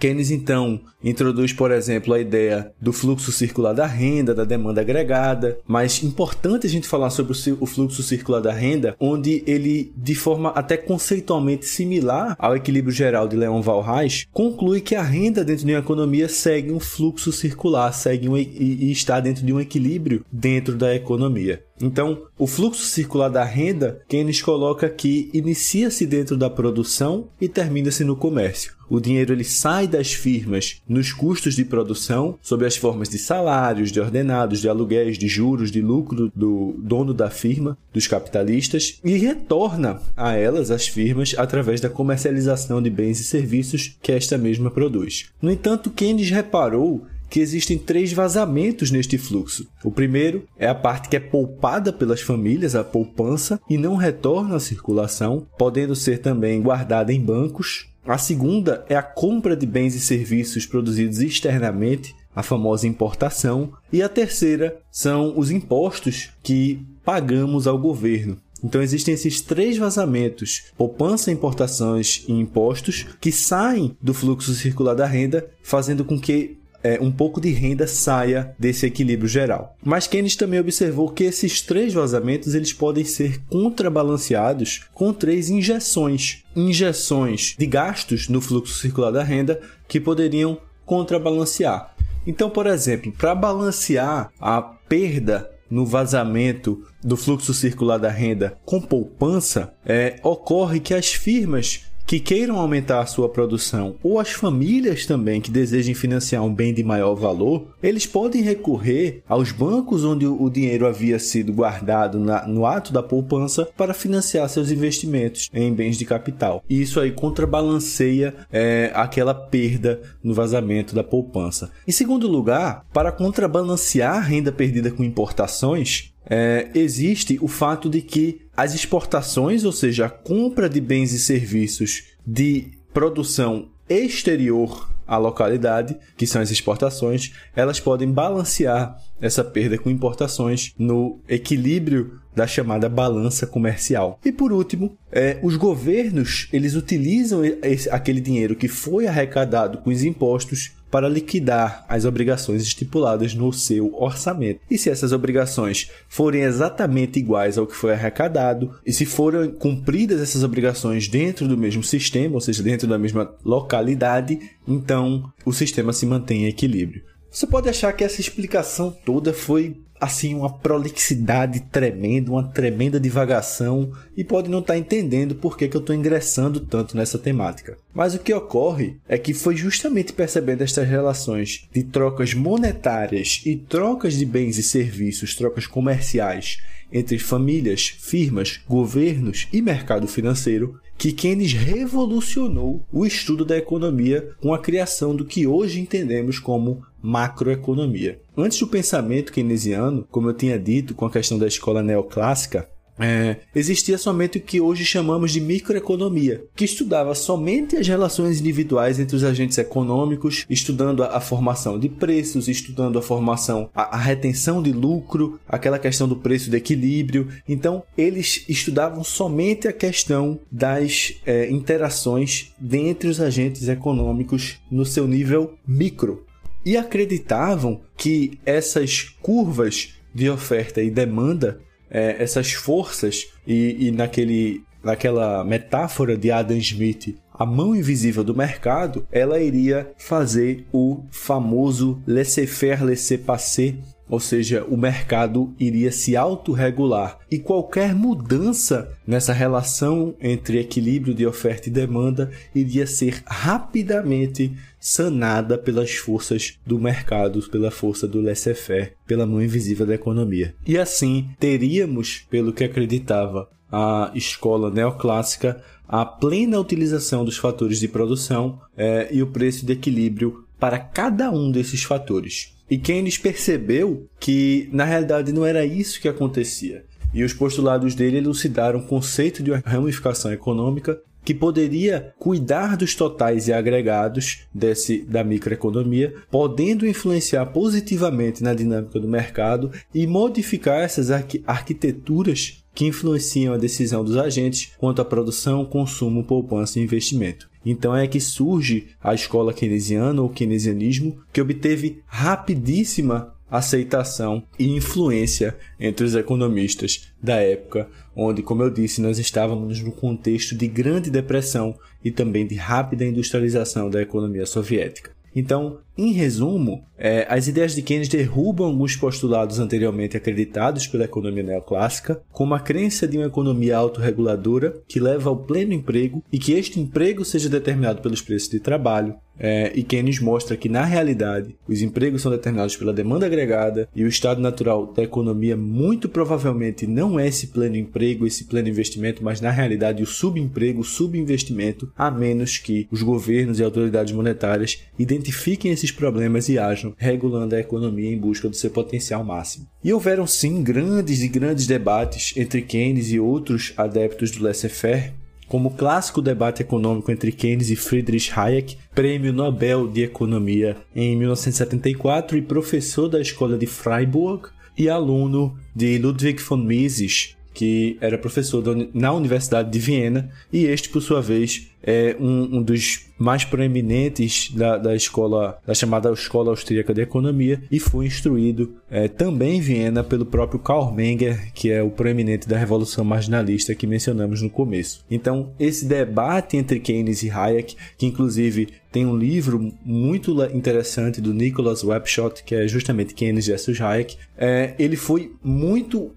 Keynes então introduz, por exemplo, a ideia do fluxo circular da renda, da demanda agregada, mas importante a gente falar sobre o fluxo circular da renda, onde ele, de forma até conceitualmente similar ao equilíbrio geral de Leon Walras, conclui que a renda dentro de uma economia segue um fluxo circular, segue um, e, e está dentro de um equilíbrio dentro da economia. Então, o fluxo circular da renda, Keynes coloca que inicia-se dentro da produção e termina-se no comércio. O dinheiro ele sai das firmas nos custos de produção, sob as formas de salários, de ordenados, de aluguéis, de juros, de lucro do dono da firma, dos capitalistas, e retorna a elas, as firmas, através da comercialização de bens e serviços que esta mesma produz. No entanto, Keynes reparou que existem três vazamentos neste fluxo. O primeiro é a parte que é poupada pelas famílias, a poupança, e não retorna à circulação, podendo ser também guardada em bancos. A segunda é a compra de bens e serviços produzidos externamente, a famosa importação. E a terceira são os impostos que pagamos ao governo. Então existem esses três vazamentos: poupança, importações e impostos que saem do fluxo circular da renda, fazendo com que é, um pouco de renda saia desse equilíbrio geral. Mas Keynes também observou que esses três vazamentos eles podem ser contrabalanceados com três injeções. Injeções de gastos no fluxo circular da renda que poderiam contrabalancear. Então, por exemplo, para balancear a perda no vazamento do fluxo circular da renda com poupança, é, ocorre que as firmas que queiram aumentar a sua produção ou as famílias também que desejem financiar um bem de maior valor, eles podem recorrer aos bancos onde o dinheiro havia sido guardado na, no ato da poupança para financiar seus investimentos em bens de capital. E isso aí contrabalanceia é, aquela perda no vazamento da poupança. Em segundo lugar, para contrabalancear a renda perdida com importações, é, existe o fato de que as exportações, ou seja, a compra de bens e serviços de produção exterior à localidade, que são as exportações, elas podem balancear essa perda com importações no equilíbrio da chamada balança comercial. E por último, é, os governos eles utilizam esse, aquele dinheiro que foi arrecadado com os impostos para liquidar as obrigações estipuladas no seu orçamento. E se essas obrigações forem exatamente iguais ao que foi arrecadado, e se forem cumpridas essas obrigações dentro do mesmo sistema, ou seja, dentro da mesma localidade, então o sistema se mantém em equilíbrio. Você pode achar que essa explicação toda foi assim uma prolixidade tremenda, uma tremenda divagação e pode não estar tá entendendo por que, que eu estou ingressando tanto nessa temática. Mas o que ocorre é que foi justamente percebendo estas relações de trocas monetárias e trocas de bens e serviços, trocas comerciais entre famílias, firmas, governos e mercado financeiro que Keynes revolucionou o estudo da economia com a criação do que hoje entendemos como macroeconomia. Antes do pensamento keynesiano, como eu tinha dito com a questão da escola neoclássica, é, existia somente o que hoje chamamos de microeconomia, que estudava somente as relações individuais entre os agentes econômicos, estudando a, a formação de preços, estudando a formação, a, a, retenção de lucro, aquela questão do preço de equilíbrio. Então, eles estudavam somente a questão das é, interações dentre os agentes econômicos no seu nível micro. E acreditavam que essas curvas de oferta e demanda é, essas forças e, e naquele, naquela metáfora de Adam Smith, a mão invisível do mercado, ela iria fazer o famoso laissez-faire, laissez-passer, ou seja, o mercado iria se autorregular. E qualquer mudança nessa relação entre equilíbrio de oferta e demanda iria ser rapidamente sanada pelas forças do mercado, pela força do laissez-faire, pela mão invisível da economia. E assim teríamos, pelo que acreditava a escola neoclássica, a plena utilização dos fatores de produção é, e o preço de equilíbrio para cada um desses fatores. E Keynes percebeu que na realidade não era isso que acontecia. E os postulados dele elucidaram o conceito de uma ramificação econômica que poderia cuidar dos totais e agregados desse da microeconomia, podendo influenciar positivamente na dinâmica do mercado e modificar essas arqu arquiteturas que influenciam a decisão dos agentes quanto à produção, consumo, poupança e investimento. Então é que surge a escola keynesiana ou keynesianismo, que obteve rapidíssima aceitação e influência entre os economistas da época, onde, como eu disse, nós estávamos num contexto de grande depressão e também de rápida industrialização da economia soviética. Então, em resumo, é, as ideias de Keynes derrubam alguns postulados anteriormente acreditados pela economia neoclássica, como a crença de uma economia autorreguladora que leva ao pleno emprego e que este emprego seja determinado pelos preços de trabalho, é, e Keynes mostra que, na realidade, os empregos são determinados pela demanda agregada e o estado natural da economia muito provavelmente não é esse pleno emprego, esse pleno investimento, mas na realidade o subemprego, o subinvestimento, a menos que os governos e autoridades monetárias identifiquem esses problemas e ajam, regulando a economia em busca do seu potencial máximo. E houveram sim grandes e grandes debates entre Keynes e outros adeptos do laissez-faire como clássico debate econômico entre Keynes e Friedrich Hayek, prêmio Nobel de Economia em 1974 e professor da escola de Freiburg e aluno de Ludwig von Mises, que era professor na Universidade de Viena, e este, por sua vez, é um, um dos mais proeminentes da, da escola, da chamada Escola Austríaca de Economia, e foi instruído é, também em Viena pelo próprio Karl Menger, que é o proeminente da Revolução Marginalista que mencionamos no começo. Então, esse debate entre Keynes e Hayek, que inclusive tem um livro muito interessante do Nicholas Webshot, que é justamente Keynes versus Hayek, é, ele foi muito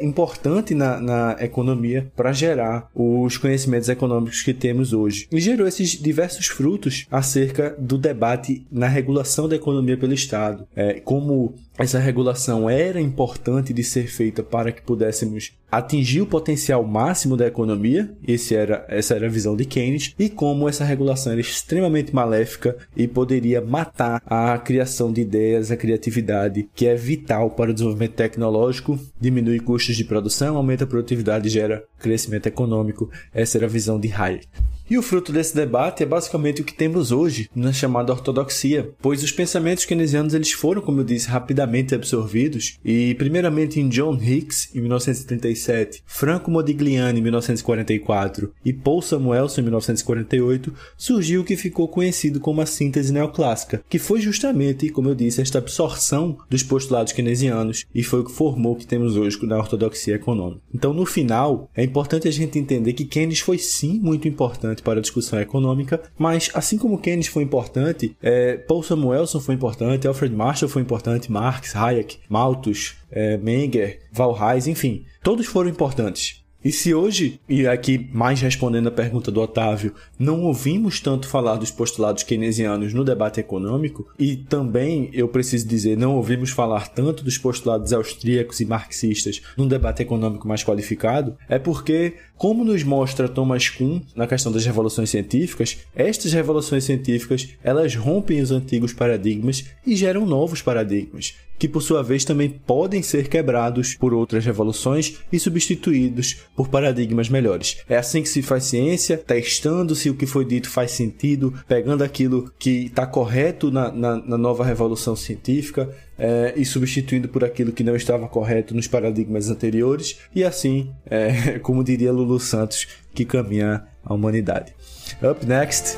importante na, na economia para gerar os conhecimentos econômicos que temos hoje hoje, e gerou esses diversos frutos acerca do debate na regulação da economia pelo Estado, é, como essa regulação era importante de ser feita para que pudéssemos atingir o potencial máximo da economia, esse era, essa era a visão de Keynes, e como essa regulação era extremamente maléfica e poderia matar a criação de ideias, a criatividade, que é vital para o desenvolvimento tecnológico, diminui custos de produção, aumenta a produtividade gera crescimento econômico. Essa era a visão de Hayek. E o fruto desse debate é basicamente o que temos hoje na chamada ortodoxia, pois os pensamentos keynesianos eles foram, como eu disse, rapidamente absorvidos e primeiramente em John Hicks em 1937, Franco Modigliani em 1944 e Paul Samuelson em 1948 surgiu o que ficou conhecido como a síntese neoclássica, que foi justamente, como eu disse, esta absorção dos postulados keynesianos e foi o que formou o que temos hoje na ortodoxia econômica. Então, no final, é importante a gente entender que Keynes foi sim muito importante importante para a discussão econômica, mas assim como Keynes foi importante, é, Paul Samuelson foi importante, Alfred Marshall foi importante, Marx, Hayek, Malthus, é, Menger, Valreis, enfim, todos foram importantes. E se hoje, e aqui mais respondendo a pergunta do Otávio, não ouvimos tanto falar dos postulados keynesianos no debate econômico, e também, eu preciso dizer, não ouvimos falar tanto dos postulados austríacos e marxistas num debate econômico mais qualificado, é porque Como nos mostra Thomas Kuhn na questão das revoluções científicas, estas revoluções científicas elas rompem os antigos paradigmas e geram novos paradigmas, que por sua vez também podem ser quebrados por outras revoluções e substituídos por paradigmas melhores. É assim que se faz ciência, testando se o que foi dito faz sentido, pegando aquilo que está correto na, na, na, nova revolução científica é, e substituindo por aquilo que não estava correto nos paradigmas anteriores, e assim, é, como diria Lulu Santos, que caminha a humanidade. Up next.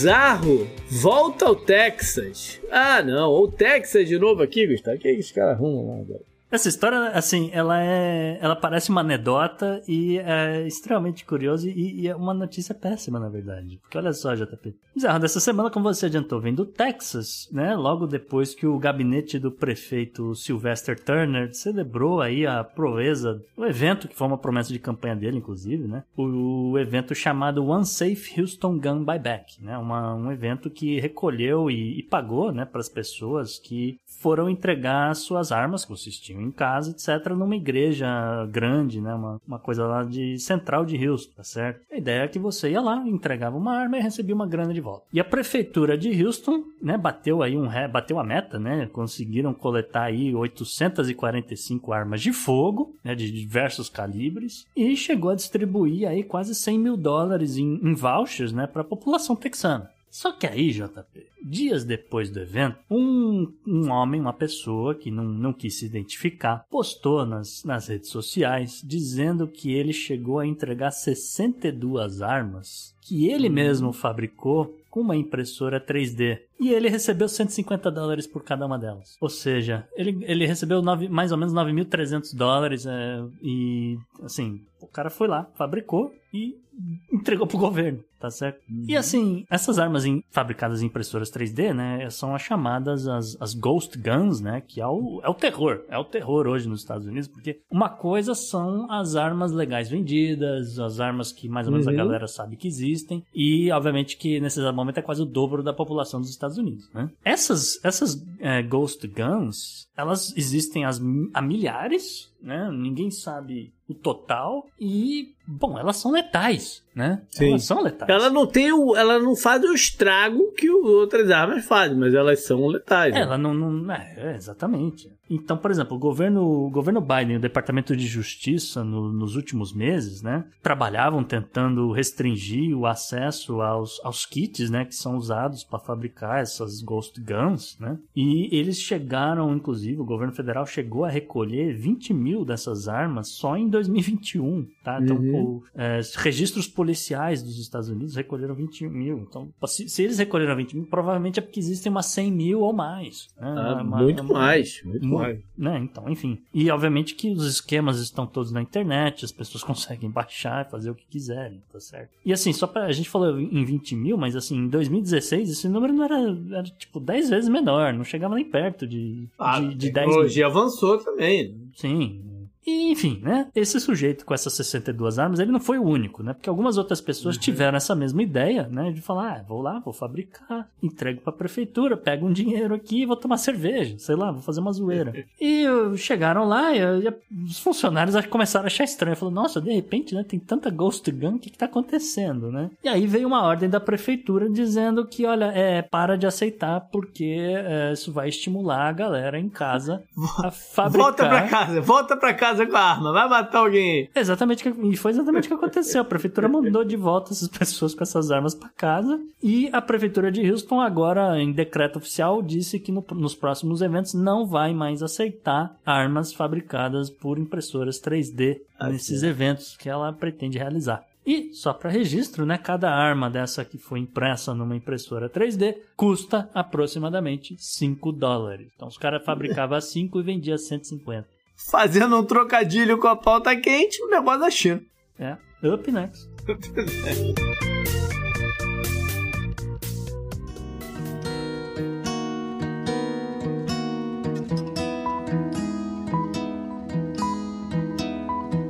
Bizarro volta ao Texas. Ah, não, o Texas de novo aqui, Gustavo. O que, é que esse cara arruma lá agora? Essa história, assim, ela é. Ela parece uma anedota e é extremamente curiosa e, e, é uma notícia péssima, na verdade. Porque olha só, JP. Bizarro, dessa semana, como você adiantou, vem do Texas, né? Logo depois que o gabinete do prefeito Sylvester Turner celebrou aí a proeza, o evento que foi uma promessa de campanha dele, inclusive, né? O, o evento chamado One Safe Houston Gun Buyback, né? Uma, um evento que recolheu e, e pagou, né, para as pessoas que foram entregar suas armas, consistiu em casa, etc., numa igreja grande, né? Uma, uma coisa lá de central de Houston, tá certo? A ideia é que você ia lá, entregava uma arma e recebia uma grana de volta. E a prefeitura de Houston, né, bateu aí um bateu a meta, né? Conseguiram coletar aí 845 armas de fogo, né, de diversos calibres, e chegou a distribuir aí quase 100 mil dólares em, em vouchers, né, para a população texana. Só que aí, JP, dias depois do evento, um, um homem, uma pessoa que não, não quis se identificar, postou nas, nas redes sociais dizendo que ele chegou a entregar 62 armas que ele hum. mesmo fabricou com uma impressora 3D. E ele recebeu 150 dólares por cada uma delas. Ou seja, ele, ele recebeu mais ou menos 9.300 dólares. É, e, assim, o cara foi lá, fabricou e entregou pro governo, tá certo? Uhum. E assim, essas armas em, fabricadas em impressoras 3D, né, são as chamadas as, as Ghost Guns, né, que é o, é o terror, é o terror hoje nos Estados Unidos, porque uma coisa são as armas legais vendidas, as armas que mais ou menos uhum. a galera sabe que existem, e obviamente que nesse momento é quase o dobro da população dos Estados Unidos, né? Essas, essas é, Ghost Guns, elas existem as, há milhares, né? Ninguém sabe o total e, bom, elas são letais, né? Sim. Elas são letais. Ela não tem o, ela não faz o estrago que outras armas fazem, mas elas são letais. Né? Ela não, não é, exatamente. Então, por exemplo, o governo, o governo Biden, o Departamento de Justiça, no, nos últimos meses, né, trabalhavam tentando restringir o acesso aos, aos kits, né, que são usados para fabricar essas Ghost Guns, né, e eles chegaram, inclusive, o governo federal chegou a recolher 20 mil dessas armas só em 2021, tá? Então, uhum. O, é, registros policiais dos Estados Unidos recolheram 20 mil. Então, se, se, eles recolheram 20 mil, provavelmente é porque existem umas 100 mil ou mais. Né? Ah, uma, muito uma, mais, muito uma, mais. Né? Então, enfim. E, obviamente, que os esquemas estão todos na internet, as pessoas conseguem baixar e fazer o que quiserem, tá certo? E, assim, só pra... A gente falou em 20 mil, mas, assim, em 2016, esse número não era, era tipo, 10 vezes menor, não chegava nem perto de, ah, de, de 10 mil. A tecnologia avançou também. Sim, e, enfim, né? Esse sujeito com essas 62 armas, ele não foi o único, né? Porque algumas outras pessoas uhum. tiveram essa mesma ideia, né? De falar, ah, vou lá, vou fabricar, entrego pra prefeitura, pego um dinheiro aqui e vou tomar cerveja, sei lá, vou fazer uma zoeira. e chegaram lá e, e, os funcionários começaram a achar estranho. Falaram, nossa, de repente, né? Tem tanta Ghost Gun, o que que tá acontecendo, né? E aí veio uma ordem da prefeitura dizendo que, olha, é, para de aceitar porque é, isso vai estimular a galera em casa a fabricar... Volta pra casa, volta pra casa casa com a arma, vai matar alguém. Exatamente, e foi exatamente o que aconteceu. A prefeitura mandou de volta essas pessoas com essas armas para casa e a prefeitura de Houston agora, em decreto oficial, disse que no, nos próximos eventos não vai mais aceitar armas fabricadas por impressoras 3D ah, nesses sim. eventos que ela pretende realizar. E, só para registro, né, cada arma dessa que foi impressa numa impressora 3D custa aproximadamente 5 dólares. Então os caras fabricavam 5 e vendiam 150 fazendo um trocadilho com a pauta quente, o negócio da China. É, up next.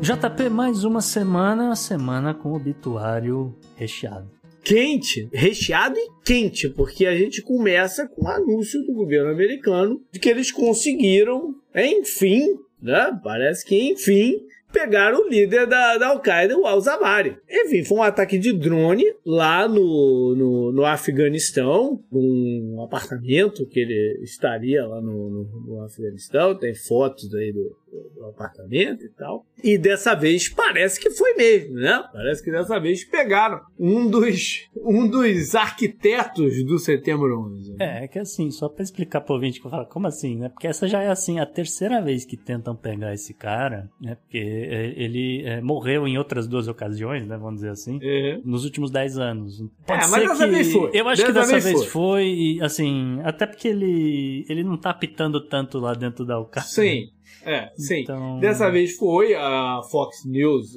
JP, mais uma semana, semana com obituário recheado quente, recheado e quente, porque a gente começa com o anúncio do governo americano de que eles conseguiram, enfim, né? Parece que enfim pegaram o líder da, da Al-Qaeda, o Al-Zawahri. Enfim, foi um ataque de drone lá no, no, no Afeganistão, num apartamento que ele estaria lá no, no, no Afeganistão. Tem fotos aí do, do apartamento e tal. E dessa vez parece que foi mesmo, né? Parece que dessa vez pegaram um dos, um dos arquitetos do Setembro 11. É, é que assim, só pra explicar pro ouvinte que eu falo, como assim, né? Porque essa já é assim a terceira vez que tentam pegar esse cara, né? Porque ele é, morreu em outras duas ocasiões, né? Vamos dizer assim, é. nos últimos dez anos. Pode é, mas dessa que... vez foi. Eu acho dessa que dessa vez, vez foi. foi, e assim, até porque ele, ele não tá apitando tanto lá dentro da Alcântara. Sim. É, sim. Então... Dessa vez foi, a Fox News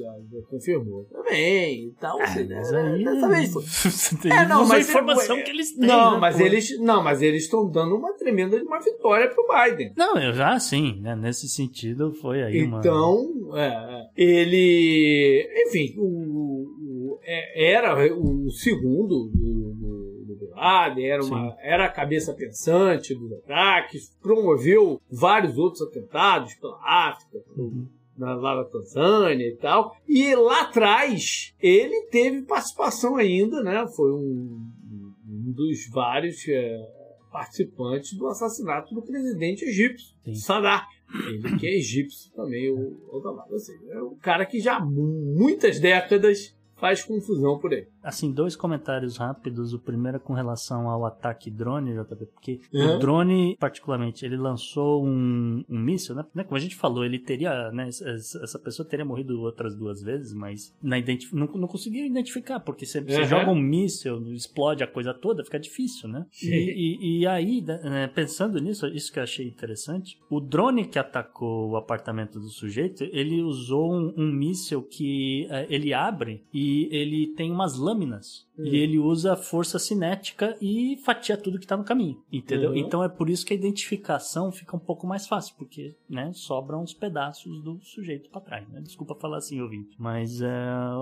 confirmou também e tal. Ah, mas aí... Dessa vez foi. é, não, mas informação que eles têm. Não, né, mas eles, não, mas eles estão dando uma tremenda uma vitória pro Biden. Não, eu já sim, né? Nesse sentido foi aí então, uma... é, ele, enfim, o, o, é, era o segundo Laden, era, uma, era a cabeça pensante dos ataques, promoveu vários outros atentados pela África, uhum. na, lá na Tanzânia e tal. E lá atrás ele teve participação ainda, né? Foi um, um dos vários é, participantes do assassinato do presidente egípcio, Sim. Sadat. Ele que é egípcio também, o, o, ou seja, é um cara que já há muitas décadas faz confusão por aí. Assim, dois comentários rápidos. O primeiro é com relação ao ataque drone, JP, porque uhum. o drone, particularmente, ele lançou um, um míssil, né? Como a gente falou, ele teria, né? Essa pessoa teria morrido outras duas vezes, mas na identif não, não conseguia identificar, porque você, você uhum. joga um míssil, explode a coisa toda, fica difícil, né? E, e, e, aí, né, pensando nisso, isso que eu achei interessante, o drone que atacou o apartamento do sujeito, ele usou um, um míssil que uh, ele abre e ele tem umas lâmpadas lâminas. Uhum. E ele usa força cinética e fatia tudo que está no caminho, entendeu? Uhum. Então é por isso que a identificação fica um pouco mais fácil, porque, né, sobram os pedaços do sujeito para trás, né? Desculpa falar assim, ouvinte, mas é,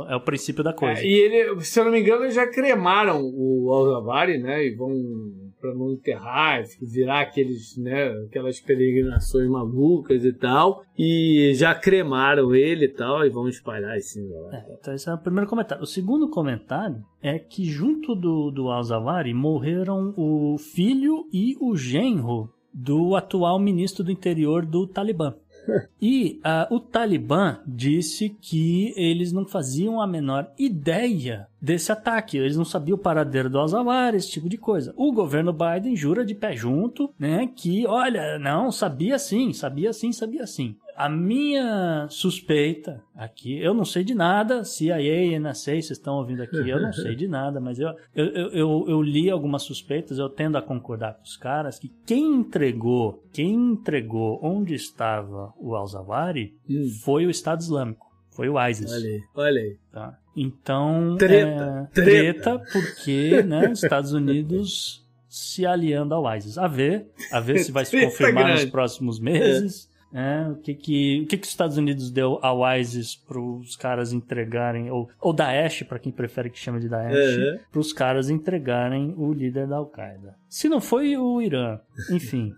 é o princípio da coisa. É, e ele, se eu não me engano, já cremaram o Alzavari, né, e vão para não enterrar, virar aqueles, né, aquelas peregrinações malucas e tal, e já cremaram ele e tal, e vão espalhar esse. É, então esse é o primeiro comentário. O segundo comentário é que junto do, do Al-Zawahri morreram o filho e o genro do atual ministro do interior do Talibã. E uh, o Talibã disse que eles não faziam a menor ideia desse ataque. Eles não sabiam o paradeiro do Al-Zawahri, esse tipo de coisa. O governo Biden jura de pé junto, né, que, olha, não, sabia sim, sabia sim, sabia sim. A minha suspeita aqui, eu não sei de nada, CIA, NSA, vocês estão ouvindo aqui, eu não sei de nada, mas eu, eu, eu, eu, li algumas suspeitas, eu tendo a concordar com os caras que quem entregou, quem entregou onde estava o Al-Zawahri hum. foi o Estado Islâmico, foi o ISIS. Olha aí, olha aí. Tá? Então, treta, é, treta. treta porque, né, Estados Unidos se aliando ao ISIS. A ver, a ver se vai se confirmar nos próximos meses. É. O que que, o que que os Estados Unidos deu ao ISIS para os caras entregarem, ou, ou Daesh, para quem prefere que chame de Daesh, para os caras entregarem o líder da Al-Qaeda. Se não foi o Irã, enfim.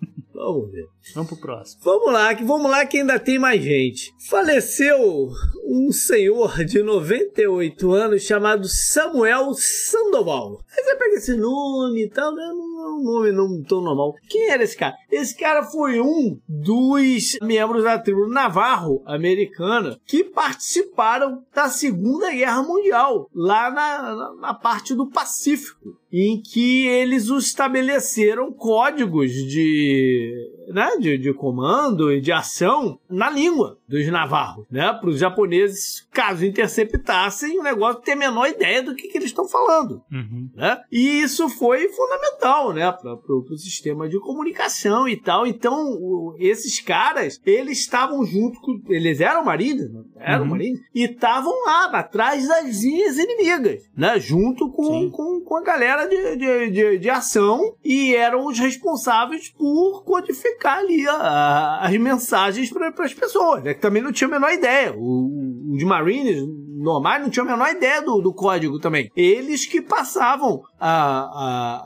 Vamos ver. Vamos pro próximo. Vamos lá, que vamos lá que ainda tem mais gente. Faleceu um senhor de 98 anos chamado Samuel Sandoval. Aí você pega esse nome e tal, né? Não é um nome não tão normal. Quem era esse cara? Esse cara foi um dos membros da tribo Navarro americana que participaram da Segunda Guerra Mundial, lá na, na, na parte do Pacífico em que eles estabeleceram códigos de, eh, né, de, de comando e de ação na língua dos navarros, né, para os japoneses, caso interceptassem, o negócio ter a menor ideia do que, que eles estão falando, uhum. né? E isso foi fundamental, né, para o sistema de comunicação e tal. Então, o, esses caras, eles estavam junto com, eles eram marinhos, né? eram uhum. e estavam lá atrás das linhas inimigas, né, junto com, com, com a galera de, de, de, de, ação e eram os responsáveis por codificar explicar ali a, as mensagens para as pessoas, né? Que também não tinha a menor ideia. O, o Marines normais não tinha a menor ideia do, do código também. Eles que passavam a,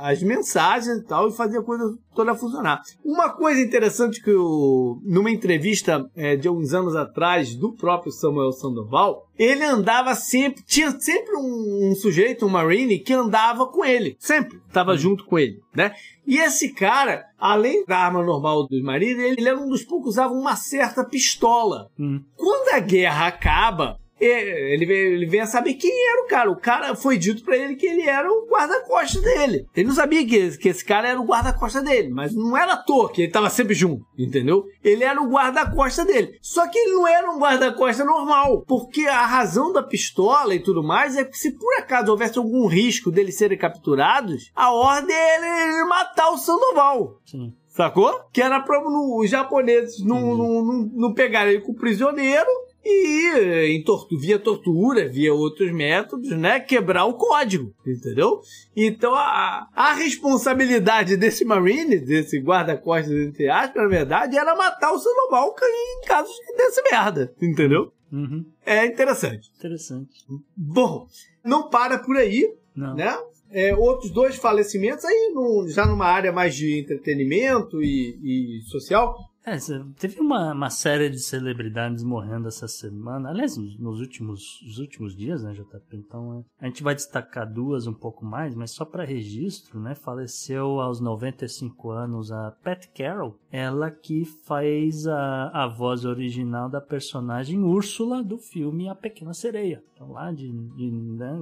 a, as mensagens e tal e faziam a coisa toda funcionar. Uma coisa interessante que eu, numa entrevista é, de alguns anos atrás do próprio Samuel Sandoval, ele andava sempre, tinha sempre um, um sujeito, um Marine, que andava com ele, sempre, estava junto com ele, né? E esse cara, além da arma normal dos Marines, ele era um dos poucos que usava uma certa pistola. Hum. Quando a guerra acaba, ele vem, ele a saber quem era o cara. O cara foi dito para ele que ele era o guarda-costas dele. Ele não sabia que, que esse cara era o guarda-costas dele, mas não era à toa que ele tava sempre junto, entendeu? Ele era o guarda-costas dele. Só que ele não era um guarda-costas normal, porque a razão da pistola e tudo mais é que se por acaso houvesse algum risco deles serem capturados, a ordem era ele matar o Sandoval. Sim. Sacou? Que era pra no, os japoneses não, não, não, não pegarem ele com prisioneiro e em tortu via tortura, via outros métodos, né, quebrar o código, entendeu? Então a, a responsabilidade desse Marine, desse guarda-costas, entre aspas, na verdade, era matar o Sandoval em caso que desse merda, entendeu? Uhum. É interessante. Interessante. Bom, não para por aí, não. né? É, outros dois falecimentos aí no, já numa área mais de entretenimento e, e social. É, teve uma, uma série de celebridades morrendo essa semana. Aliás, nos últimos, nos últimos dias, né, JP? Então, é, a gente vai destacar duas um pouco mais, mas só para registro, né? Faleceu aos 95 anos a Pat Carroll, ela que faz a, a voz original da personagem Úrsula do filme A Pequena Sereia. Então, lá de, de né,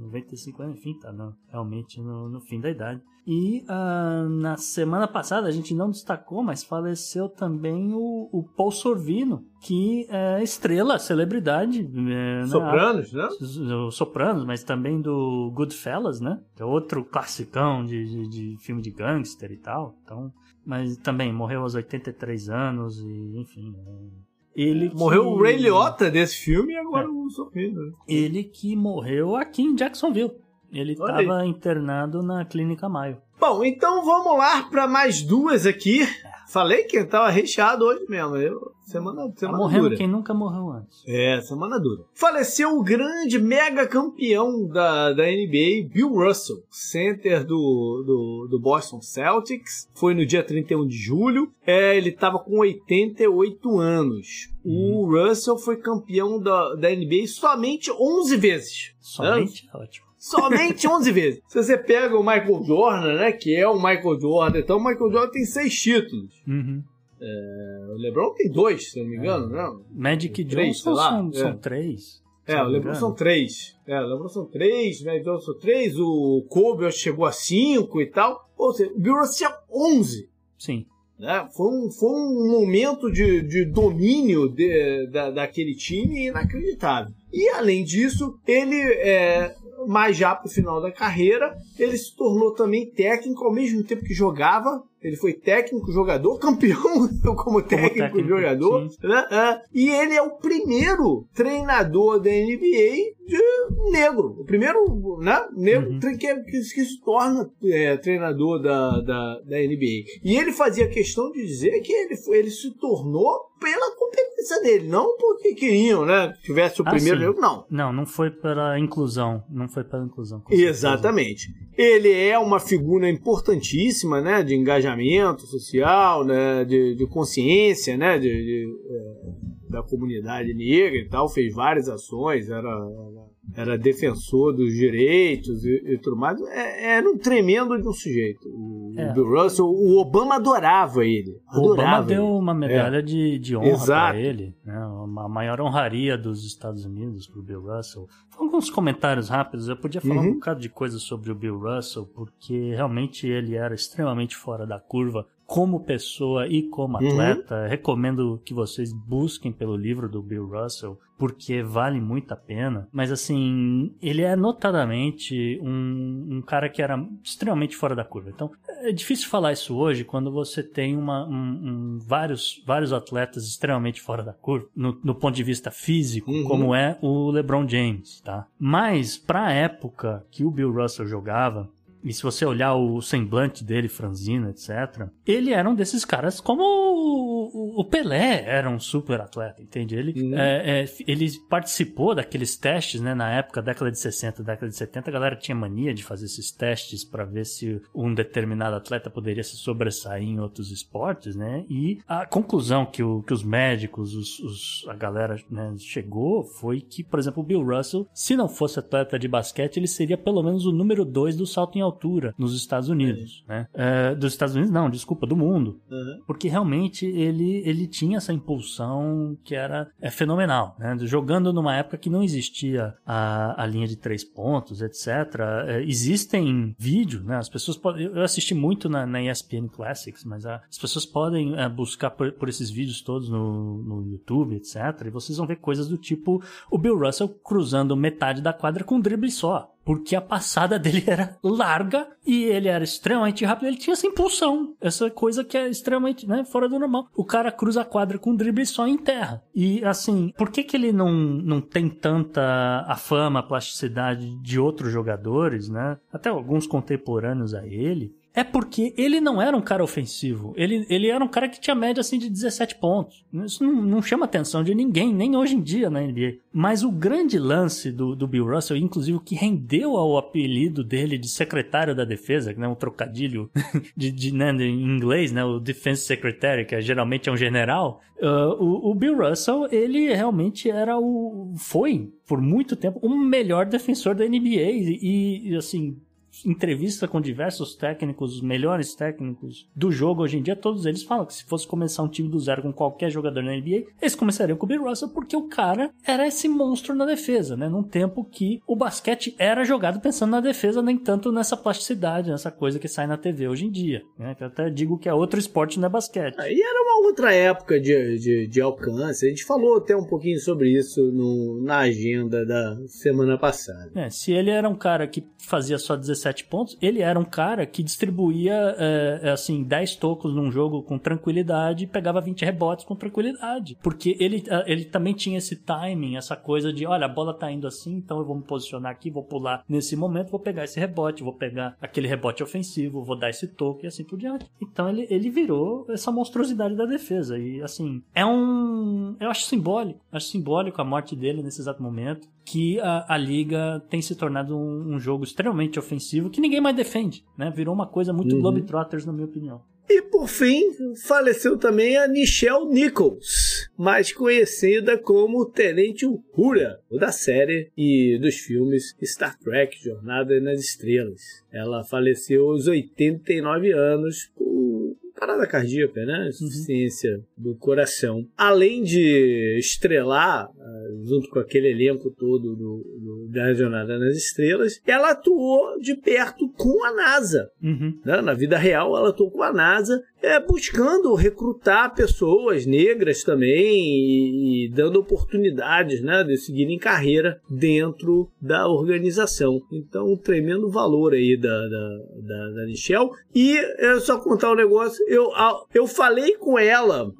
95 anos, enfim, tá no, realmente no, no fim da idade. E uh, na semana passada, a gente não destacou, mas faleceu também o, o Paul Sorvino, que é estrela, celebridade. É, né? Sopranos, né? né? Sopranos, mas também do Goodfellas, né? Que é outro classicão de, de, de, filme de gangster e tal. Então, mas também morreu aos 83 anos e, enfim... É... Ele morreu que... o Ray Liotta desse filme e agora é. o Sorvino. Né? Ele que morreu aqui em Jacksonville. Ele estava internado na Clínica Maio. Bom, então vamos lá para mais duas aqui. Falei que tava recheado hoje mesmo. Eu, semana tá semana tá morrendo dura. quem nunca morreu antes. É, semana dura. Faleceu o grande mega campeão da, da NBA, Bill Russell, center do, do, do Boston Celtics. Foi no dia 31 de julho. É, ele tava com 88 anos. Hum. O Russell foi campeão da, da NBA somente 11 vezes. Somente? É? Ótimo. Somente 11 vezes. Se você pega o Michael Jordan, né? Que é o Michael Jordan, então o Michael Jordan tem seis títulos. Uhum. É, o LeBron tem dois, se não me engano, é. não? Magic três, Johnson são, é. são três. É, o LeBron são três. É, o LeBron são três, o Magic são três, o Kobe chegou a cinco e tal. Ou seja, o Bill Russell tinha 11. Sim. Né? Foi, um, foi um momento de, de domínio de, da, daquele time inacreditável. E além disso, ele é, mas já pro final da carreira, ele se tornou também técnico ao mesmo tempo que jogava. Ele foi técnico, jogador, campeão como técnico, como técnico jogador. Né? É. E ele é o primeiro treinador da NBA de negro. O primeiro né, negro uhum. que, que, se torna é, treinador da, da, da NBA. E ele fazia questão de dizer que ele, ele se tornou pela competência dele, não porque queriam, né? Tivesse o ah, primeiro negro, não. Não, não foi pela inclusão. Não foi pela inclusão. Exatamente. Ele é uma figura importantíssima, né? De engajamento social, né? De, de consciência, né? De, de é, da comunidade negra e tal. Fez várias ações, era, era era defensor dos direitos e, e tudo mais. É, era um tremendo de um sujeito. O, é. Bill Russell, o Obama adorava ele. Adorava o Obama ele. deu uma medalha é. de, de honra para ele, né? A maior honraria dos Estados Unidos para o Bill Russell. Alguns comentários rápidos, eu podia falar uhum. um bocado de coisas sobre o Bill Russell, porque realmente ele era extremamente fora da curva como pessoa e como uhum. atleta. Uhum. Recomendo que vocês busquem pelo livro do Bill Russell, porque vale muito a pena. Mas assim, ele é notadamente um, um cara que era extremamente fora da curva. Então, é difícil falar isso hoje quando você tem uma, um, um, vários, vários atletas extremamente fora da curva, no, no ponto de vista físico, uhum. como é o LeBron James, tá? Mas, pra época que o Bill Russell jogava, e se você olhar o semblante dele, franzino, etc., ele era um desses caras como o, o Pelé era um super atleta, entende? Ele, uhum. é, é, ele participou daqueles testes, né, na época, década de 60, década de 70, a galera tinha mania de fazer esses testes para ver se um determinado atleta poderia se sobressair em outros esportes, né? E a conclusão que, o, que os médicos, os, os, a galera né, chegou foi que, por exemplo, o Bill Russell, se não fosse atleta de basquete, ele seria pelo menos o número 2 do salto em altura nos Estados Unidos, é. né? É, dos Estados Unidos, não, desculpa, do mundo. Uhum. Porque realmente ele, ele tinha essa impulsão que era é, fenomenal, né? Jogando numa época que não existia a, a linha de três pontos, etc. É, existem vídeos, né? As pessoas podem. Eu assisti muito na, na ESPN Classics, mas a, as pessoas podem é, buscar por, por, esses vídeos todos no, no YouTube, etc. E vocês vão ver coisas do tipo o Bill Russell cruzando metade da quadra com um drible só porque a passada dele era larga e ele era extremamente rápido. Ele tinha essa impulsão, essa coisa que é extremamente né, fora do normal. O cara cruza a quadra com drible só em terra. E assim, por que, que ele não, não tem tanta a fama, a plasticidade de outros jogadores, né? Até alguns contemporâneos a ele é porque ele não era um cara ofensivo. Ele, ele era um cara que tinha média assim de 17 pontos. Isso não, não chama atenção de ninguém, nem hoje em dia na NBA. Mas o grande lance do, do Bill Russell, inclusive o que rendeu ao apelido dele de secretário da defesa, que é um trocadilho de, de, né, em inglês, né, o Defense Secretary, que é, geralmente é um general, uh, o, o Bill Russell, ele realmente era o. foi, por muito tempo, o melhor defensor da NBA. E, e assim, entrevista com diversos técnicos, os melhores técnicos do jogo hoje em dia, todos eles falam que se fosse começar um time do zero com qualquer jogador na NBA, eles começariam com o Bill Russell porque o cara era esse monstro na defesa, né? Num tempo que o basquete era jogado pensando na defesa, nem tanto nessa plasticidade, nessa coisa que sai na TV hoje em dia, né? Que eu até digo que é outro esporte, não é basquete. Aí era uma outra época de, de, de alcance. A gente falou até um pouquinho sobre isso no, na agenda da semana passada. É, se ele era um cara que fazia só 17 17 pontos, ele era um cara que distribuía, é, assim, 10 tocos num jogo com tranquilidade e pegava 20 rebotes com tranquilidade. Porque ele, é, ele também tinha esse timing, essa coisa de, olha, a bola tá indo assim, então eu vou me posicionar aqui, vou pular nesse momento, vou pegar esse rebote, vou pegar aquele rebote ofensivo, vou dar esse toque e assim por diante. Então ele, ele virou essa monstruosidade da defesa. E assim, é um. Eu acho simbólico. Acho simbólico a morte dele nesse exato momento. Que a, a liga tem se tornado um, um jogo extremamente ofensivo que ninguém mais defende, né? Virou uma coisa muito uhum. Globetrotters, na minha opinião. E por fim, faleceu também a Nichelle Nichols, mais conhecida como Tenente Uhura, da série e dos filmes Star Trek Jornada nas Estrelas. Ela faleceu aos 89 anos por parada cardíaca, né? Uhum. Insuficiência uhum. do coração. Além de estrelar junto com aquele elenco todo do, do, da Jornada nas Estrelas, ela atuou de perto com a NASA. Uhum. Né? Na vida real, ela atuou com a NASA é, buscando recrutar pessoas negras também e, e, dando oportunidades né, de seguirem carreira dentro da organização. Então, um tremendo valor aí da, da, da, da Michelle. E é só contar um negócio, eu, eu falei com ela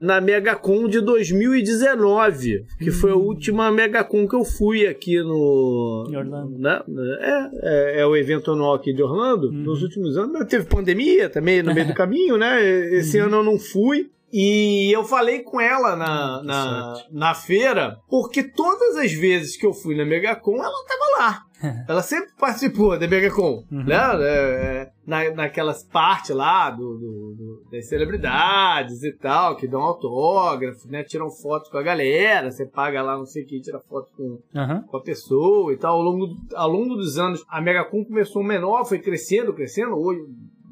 na Megacon de 2019, que foi a última Megacon que eu fui aqui no. Em Orlando. Né? É, é, é, o evento anual aqui de Orlando. Uhum. Nos últimos anos teve pandemia também no meio do caminho, né? Esse uhum. ano eu não fui. E eu falei com ela na, na, na, feira, porque todas as vezes que eu fui na Megacon, ela tava lá. ela sempre participou da Megacon, uhum. né? É, na, naquelas partes lá do, do, do, das celebridades e tal, que dão autógrafo, né? Tiram foto com a galera, você paga lá não sei o que, tira foto com, uhum. com a pessoa e tal. Ao longo, ao longo dos anos, a Megacon começou menor, foi crescendo, crescendo. Hoje,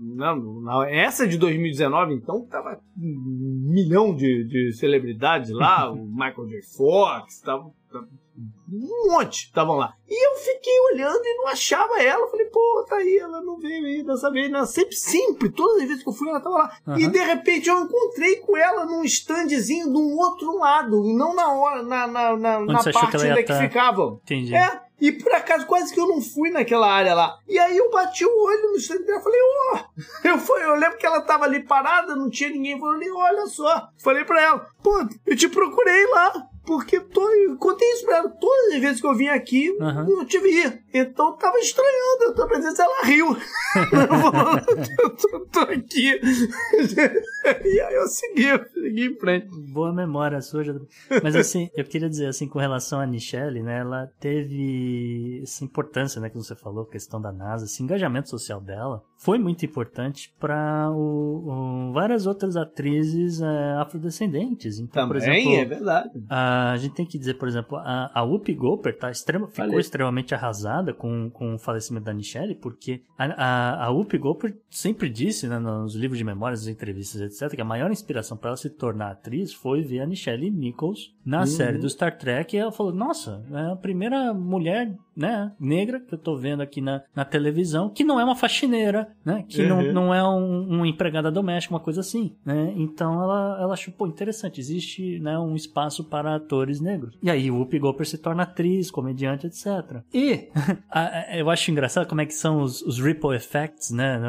não, não, essa de 2019, então, tava um milhão de, de celebridades lá, o Michael J. Fox, tava, tava um monte estavam lá. E eu fiquei olhando e não achava ela. Falei, pô, tá aí, ela não veio aí dessa vez. Não. Sempre, sempre, todas as vezes que eu fui, ela tava lá. Uhum. E de repente eu encontrei com ela num standzinho de um outro lado, não na hora, na, na, na, na parte onde é que ficava. Entendi. É. E por acaso, quase que eu não fui naquela área lá. E aí eu bati o olho no stand dela falei, ó. Oh. Eu, fui, eu lembro que ela tava ali parada, não tinha ninguém. Eu falei, olha só. Falei pra ela, pô, eu te procurei lá. Porque tô, contei isso pra ela. Todas as vezes que eu vim aqui, uhum. eu tive ir. Então tava estranhando a tua presença, ela riu. eu tô, tô, aqui. e aí eu segui, segui em frente. Boa memória sua, Mas assim, eu queria dizer assim, com relação a Michelle, né? Ela teve essa importância, né, que você falou, questão da NASA, esse engajamento social dela foi muito importante para várias outras atrizes é, afrodescendentes. Então, Também, por exemplo, é verdade. A, a, gente tem que dizer, por exemplo, a, a Whoopi Goldberg tá extrema, ficou extremamente arrasada com, com o falecimento da Michelle, porque a, a, a Whoopi Goldberg sempre disse, né, nos livros de memórias, nas entrevistas, etc., que a maior inspiração para ela se tornar atriz foi ver a Michelle Nichols na uhum. série do Star Trek. E ela falou: Nossa, é a primeira mulher né, negra que eu tô vendo aqui na, na televisão, que não é uma faxineira, né, que uhum. não, não é um, um, empregada doméstica, uma coisa assim, né, então ela, ela achou, pô, interessante, existe, né, um espaço para atores negros. E aí o Whoopi Goldberg se torna atriz, comediante, etc. E a, eu acho engraçado como é que são os, os ripple effects, né,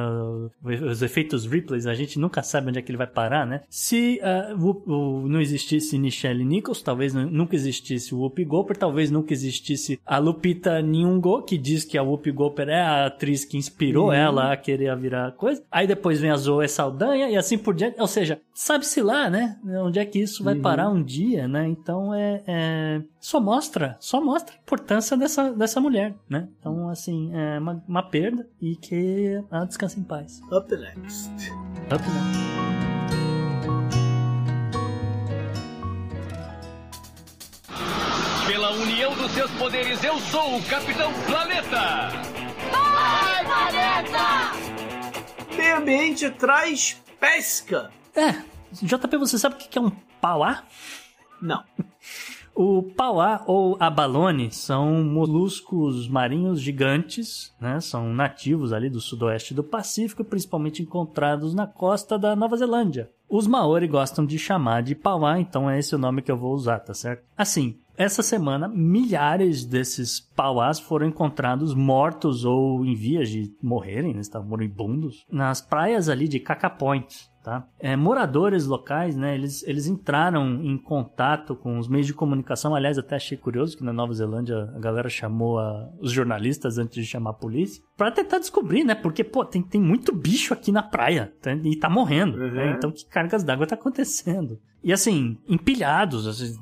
os efeitos Ripples, a gente nunca sabe onde é que ele vai parar, né. Se uh, o, não existisse Michelle Nichols, talvez nunca existisse o Whoopi Goldberg, talvez nunca existisse a Lupita Nyong'o, que diz que a Whoopi Goldberg é a atriz que inspirou uhum. ela a querer virar coisa. Aí depois vem a Zoe Saldanha e assim por diante. Ou seja, sabe-se lá, né? Onde é que isso vai uhum. parar um dia, né? Então é, é, Só mostra, só mostra a importância dessa, dessa mulher, né? Então, assim, é uma, uma perda e que ela descansa em paz. Up next. Up next. Pela união dos seus poderes, eu sou o Capitão Planeta! Vai, Planeta! Meio ambiente traz pesca. É, JP, você sabe o que é um pauá? Não. O pauá ou abalone são moluscos marinhos gigantes, né? São nativos ali do sudoeste do Pacífico, principalmente encontrados na costa da Nova Zelândia. Os maori gostam de chamar de pauá, então é esse o nome que eu vou usar, tá certo? Assim, essa semana, milhares desses pauás foram encontrados mortos ou em vias de morrerem, né? estavam moribundos, nas praias ali de Caca Point, Tá? É, moradores locais, né, eles, eles entraram em contato com os meios de comunicação. Aliás, até achei curioso que na Nova Zelândia a galera chamou a, os jornalistas antes de chamar a polícia para tentar descobrir, né? Porque, pô, tem, tem muito bicho aqui na praia tá? e tá morrendo. Uhum. Né? Então, que cargas d'água tá acontecendo? E assim, empilhados, assim,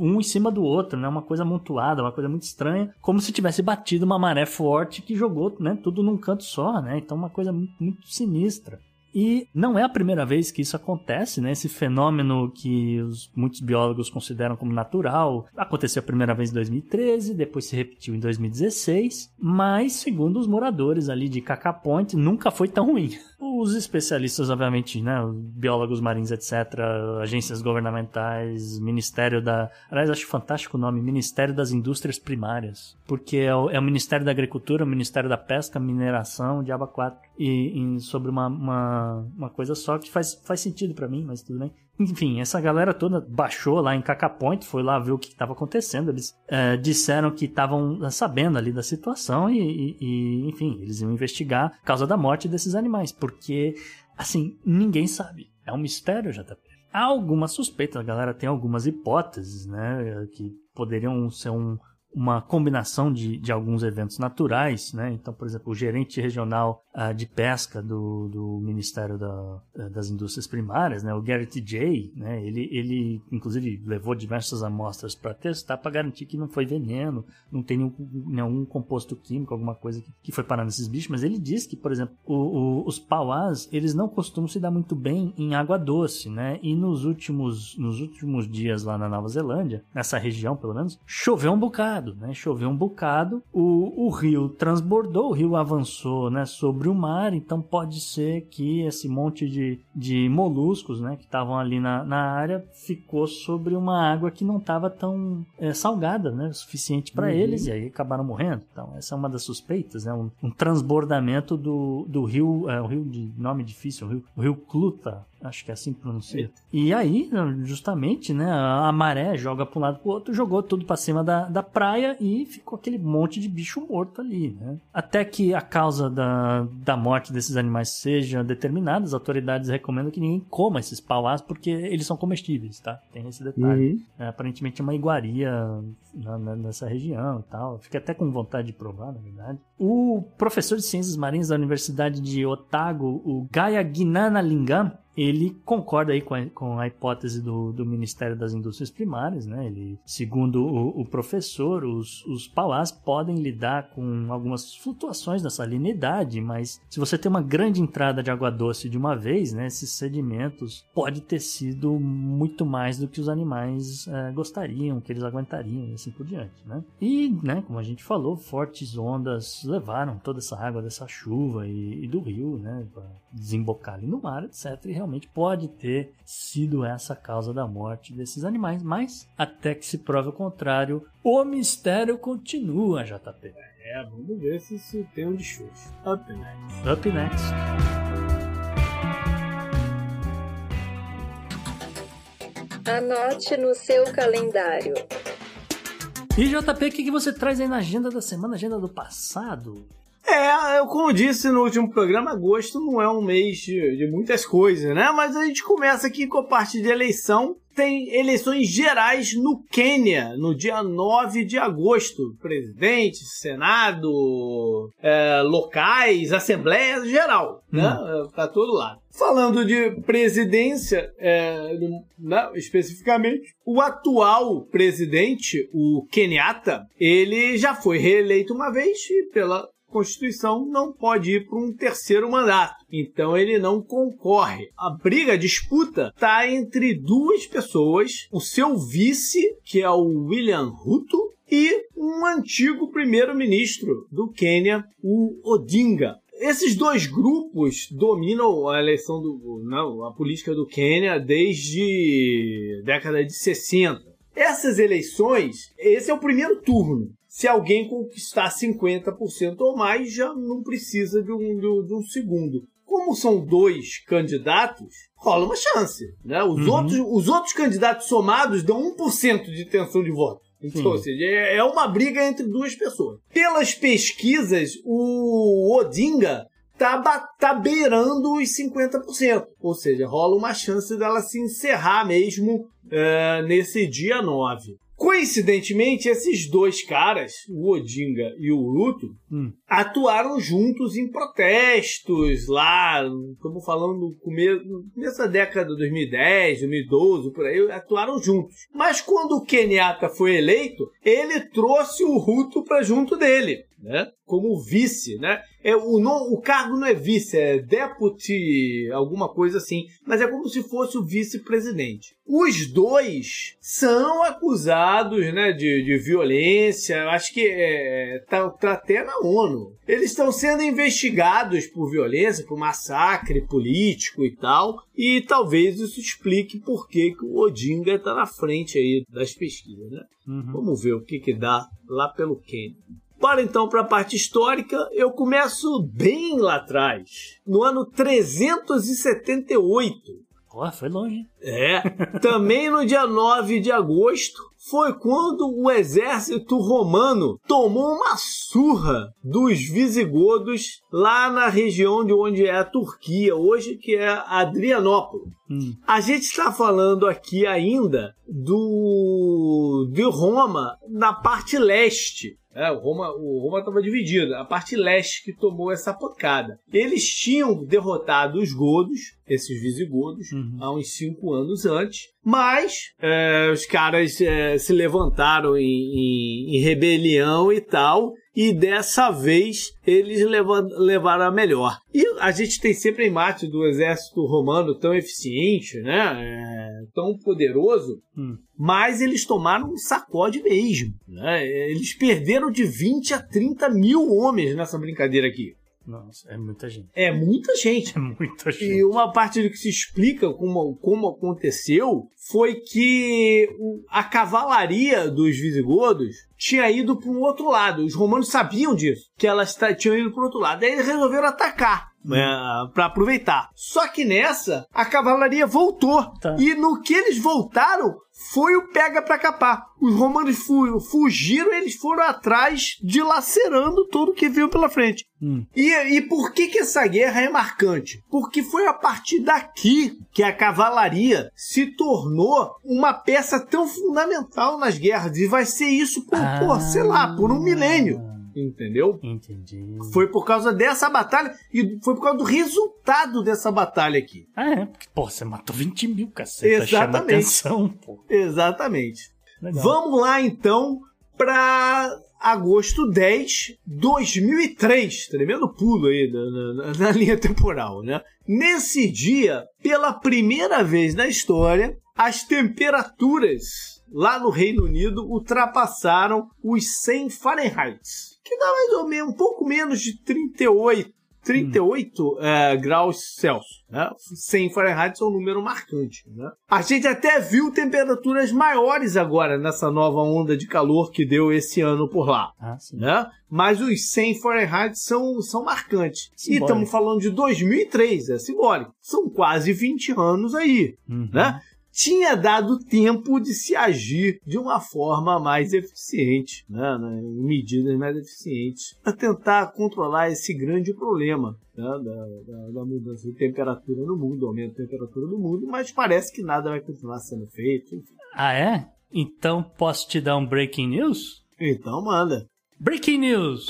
um em cima do outro, né? Uma coisa amontoada, uma coisa muito estranha, como se tivesse batido uma maré forte que jogou, né? Tudo num canto só, né? Então, uma coisa muito, muito sinistra. E não é a primeira vez que isso acontece, né? Esse fenômeno que os, muitos biólogos consideram como natural aconteceu a primeira vez em 2013, depois se repetiu em 2016, mas segundo os moradores ali de Cacá Point, nunca foi tão ruim. Os especialistas, obviamente, né, biólogos marinhos, etc., agências governamentais, Ministério da. Aliás, acho fantástico o nome, Ministério das Indústrias Primárias, porque é o, é o Ministério da Agricultura, o Ministério da Pesca, Mineração, Diaba 4, e, e sobre uma, uma, uma, coisa só que faz, faz sentido para mim, mas tudo bem. Enfim, essa galera toda baixou lá em Cacapoint, foi lá ver o que estava acontecendo. Eles é, disseram que estavam sabendo ali da situação e, e, e, enfim, eles iam investigar a causa da morte desses animais, porque, assim, ninguém sabe. É um mistério, JP. Há algumas suspeitas, a galera tem algumas hipóteses, né, que poderiam ser um, uma combinação de, de alguns eventos naturais, né? Então, por exemplo, o gerente regional uh, de pesca do, do Ministério da, eh, das Indústrias Primárias, né? O Garrett J, né? Ele, ele inclusive levou diversas amostras para testar para garantir que não foi veneno, não tem nenhum, nenhum composto químico, alguma coisa que, que foi parar nesses bichos. Mas ele diz que, por exemplo, o, o, os pauás eles não costumam se dar muito bem em água doce, né? E nos últimos nos últimos dias lá na Nova Zelândia, nessa região pelo menos, choveu um bocado bocado, né? Choveu um bocado, o, o rio transbordou, o rio avançou, né, sobre o mar, então pode ser que esse monte de, de moluscos, né, que estavam ali na, na área, ficou sobre uma água que não estava tão é, salgada, né, o suficiente para uhum. eles, e aí acabaram morrendo. Então, essa é uma das suspeitas, né, um, um transbordamento do, do rio, é, o rio de nome difícil, o rio, o rio Cluta, Acho que é assim que pronuncia. E aí, justamente, né, a maré joga para um lado para o outro, jogou tudo para cima da, da praia e ficou aquele monte de bicho morto ali, né? Até que a causa da, da morte desses animais seja determinada, as autoridades recomendam que ninguém coma esses pauás porque eles são comestíveis, tá? Tem esse detalhe. Uhum. É, aparentemente é uma iguaria na, na, nessa região e tal. Fiquei até com vontade de provar, na verdade. O professor de ciências marinhas da Universidade de Otago, o Gaya Gnana Lingam, ele concorda aí com a, com a hipótese do, do, Ministério das Indústrias Primárias, né? Ele, segundo o, o professor, os, os pauás podem lidar com algumas flutuações da salinidade, mas se você tem uma grande entrada de água doce de uma vez, né? Esses sedimentos pode ter sido muito mais do que os animais é, gostariam, que eles aguentariam e assim por diante, né? E, né, como a gente falou, fortes ondas levaram toda essa água dessa chuva e, e do rio, né? Desembocar ali no mar, etc. E realmente pode ter sido essa a causa da morte desses animais, mas até que se prove o contrário, o mistério continua, JP. É, vamos ver se isso tem um desfecho. Up next. Up next. Anote no seu calendário. E JP, o que você traz aí na agenda da semana, agenda do passado? É, eu, como disse no último programa, agosto não é um mês de, de, muitas coisas, né? Mas a gente começa aqui com a parte de eleição. Tem eleições gerais no Quênia, no dia 9 de agosto. Presidente, Senado, é, locais, Assembleia Geral, né? hum. né? Pra todo lado. Falando de presidência, é, né, especificamente, o atual presidente, o Kenyatta, ele já foi reeleito uma vez pela Constituição não pode ir para um terceiro mandato. Então ele não concorre. A briga, a disputa, está entre duas pessoas: o seu vice, que é o William Ruto, e um antigo primeiro-ministro do Quênia, o Odinga. Esses dois grupos dominam a eleição do, não, a política do Quênia desde década de 60. Essas eleições, esse é o primeiro turno se alguém conquistar 50% ou mais, já não precisa de um, de, um segundo. Como são dois candidatos, rola uma chance. Né? Os, uhum. outros, os outros candidatos somados dão 1% de intenção de voto. Então, ou seja, é, é uma briga entre duas pessoas. Pelas pesquisas, o Odinga tá, tá beirando os 50%. Ou seja, rola uma chance dela se encerrar mesmo é, nesse dia 9. Coincidentemente, esses dois caras, o Odinga e o Ruto, hum. atuaram juntos em protestos lá, estamos falando no começo, no começo da década de 2010, 2012, por aí, atuaram juntos. Mas quando o Kenyatta foi eleito, ele trouxe o Ruto para junto dele né? Como vice, né? É, o, não, o cargo não é vice, é deputy, alguma coisa assim, mas é como se fosse o vice-presidente. Os dois são acusados, né, de, de violência, acho que é, tá, tá até na ONU. Eles estão sendo investigados por violência, por massacre político e tal, e talvez isso explique por que, que o Odinga está na frente aí das pesquisas, né? Uhum. Vamos ver o que que dá lá pelo Quênia. Bora então para a parte histórica. Eu começo bem lá atrás, no ano 378. Pô, foi longe. É. Também no dia 9 de agosto foi quando o exército romano tomou uma surra dos visigodos lá na região de onde é a Turquia hoje, que é Adrianópolis. Hum. A gente está falando aqui ainda do de Roma na parte leste. É, o Roma o Roma estava dividido, a parte leste que tomou essa pancada. Eles tinham derrotado os godos, esses visigodos, uhum. há uns cinco anos antes, mas é, os caras é, se levantaram em, em, em rebelião e tal, e dessa vez eles levaram a melhor. E a gente tem sempre a imagem do exército romano tão eficiente, né? É, tão poderoso, hum. mas eles tomaram um sacode mesmo. Né? Eles perderam de 20 a 30 mil homens nessa brincadeira aqui. Nossa, é muita gente. É muita gente. É muita gente. E uma parte do que se explica como, como aconteceu foi que a cavalaria dos visigodos tinha ido para um outro lado. Os romanos sabiam disso, que elas tinham ido para o outro lado. Aí eles resolveram atacar. é, para aproveitar. Só que nessa, a cavalaria voltou. Tá. E no que eles voltaram, foi o pega pra capar. Os romanos fu fugiram, eles foram atrás, dilacerando tudo que viu pela frente. Hum. E, e por que, que essa guerra é marcante? Porque foi a partir daqui que a cavalaria se tornou uma peça tão fundamental nas guerras. E vai ser isso por, Ah. pô, sei lá, por um milênio. Entendeu? Entendi. Foi por causa dessa batalha e foi por causa do resultado dessa batalha aqui. Ah, é? Porque, pô, você matou 20 mil, caceta. Chama Exatamente. atenção, pô. Exatamente. Legal. Vamos lá então para agosto 10, 2003. Tremendo pulo aí na, na- na linha temporal, né? Nesse dia, pela primeira vez na história, as temperaturas lá no Reino Unido ultrapassaram os 100 Fahrenheit, que dá mais ou menos um pouco menos de 38 38 eh, graus Celsius. Né? 100 Fahrenheit é um número marcante. Né? A gente até viu temperaturas maiores agora nessa nova onda de calor que deu esse ano por lá. Ah. Né? Mas os 100 Fahrenheit são, são marcantes. E Simbólico. estamos falando de 2003, é simbólico. São quase 20 anos aí. Uhum. Né? Tinha dado tempo de se agir de uma forma mais eficiente, né? né, em medidas mais eficientes, para tentar controlar esse grande problema né? da, da- da mudança de temperatura no mundo, aumento da temperatura no mundo, mas parece que nada vai continuar sendo feito. enfim. Ah, é? Então posso te dar um breaking news? Então manda. Breaking news!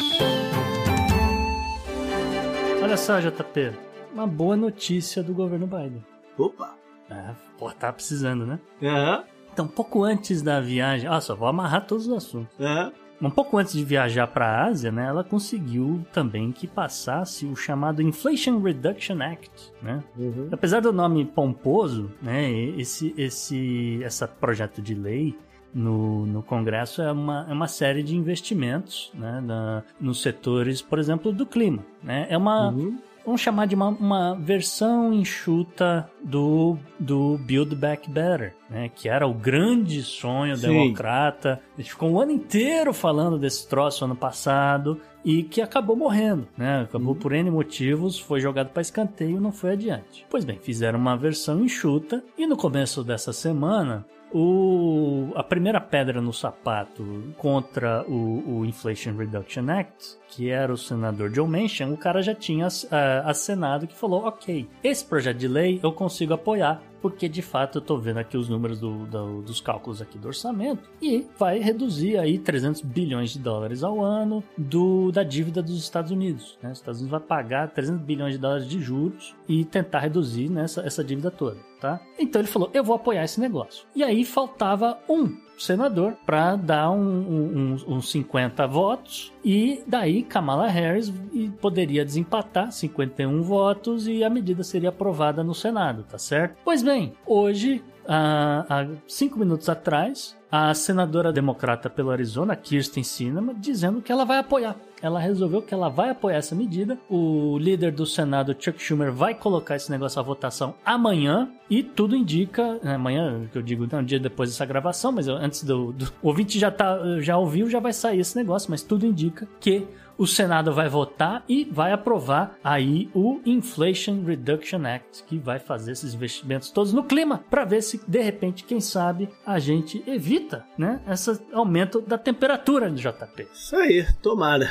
Olha só, JP. Uma boa notícia do governo Biden. Opa! É, pô, tá precisando, né? Aham, Então, pouco antes da viagem. Ah, só vou amarrar todos os assuntos. aham. Um pouco antes de viajar para a Ásia, né, ela conseguiu também que passasse o chamado Inflation Reduction Act, né? uhum. Apesar do nome pomposo, né, esse esse essa projeto de lei no, no Congresso é uma, é uma série de investimentos né, na, nos setores, por exemplo, do clima. Né? É uma, Uhum. Vamos chamar de uma, uma versão enxuta do, do Build Back Better, né? que era o grande sonho Sim. democrata. A gente ficou um ano inteiro falando desse troço ano passado e que acabou morrendo, né? Acabou por N motivos, foi jogado para escanteio e não foi adiante. Pois bem, fizeram uma versão enxuta e no começo dessa semana o, a primeira pedra no sapato contra o, o Inflation Reduction Act, que era o senador Joe Manchin, o cara já tinha ah, acenado que falou: ok, esse projeto de lei eu consigo apoiar, porque de fato eu tô vendo aqui os números do- do- dos cálculos aqui do orçamento e vai reduzir aí 300 bilhões de dólares ao ano do, da dívida dos Estados Unidos. Né? Os Estados Unidos vai pagar 300 bilhões de dólares de juros e tentar reduzir né, essa, essa dívida toda. Tá? Então ele falou: eu vou apoiar esse negócio. E aí faltava um senador para dar um, um- uns- uns 50 votos e daí Kamala Harris poderia desempatar 51 votos e a medida seria aprovada no Senado, tá certo? Pois bem, hoje, há, há cinco minutos atrás, a senadora democrata pelo Arizona, Kirsten Sinema, dizendo que ela vai apoiar. Ela resolveu que ela vai apoiar essa medida. O líder do Senado, Chuck Schumer, vai colocar esse negócio à votação amanhã. E tudo indica, né, amanhã, que eu digo, é um dia depois dessa gravação, mas eu- antes do, do o ouvinte já, tá, já ouviu, já vai sair esse negócio, mas tudo indica que o Senado vai votar e vai aprovar aí o Inflation Reduction Act, que vai fazer esses investimentos todos no clima, para ver se de repente, quem sabe, a gente evita, né, esse aumento da temperatura no JP. Isso aí, tomara.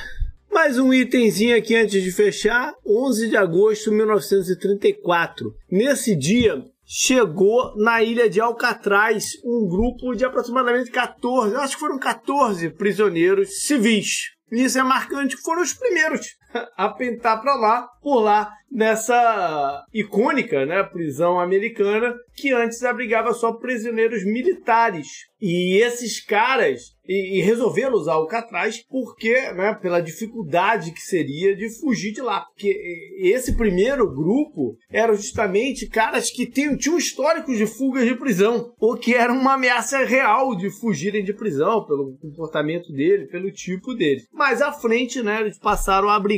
Mais um itemzinho aqui antes de fechar. 11 de agosto de 1934. Nesse dia, chegou na ilha de Alcatraz um grupo de aproximadamente 14, eu acho que foram 14 prisioneiros civis. Isso é marcante, foram os primeiros a pentar para lá, por lá, nessa icônica né, prisão americana que antes abrigava só prisioneiros militares. E esses caras, e, e usar Alcatraz porque, né, pela dificuldade que seria de fugir de lá. Porque esse primeiro grupo eram justamente caras que tinham, tinham históricos de fugas de prisão, ou que era uma ameaça real de fugirem de prisão, pelo comportamento dele, pelo tipo dele. Mais à frente, né, eles passaram a abrigar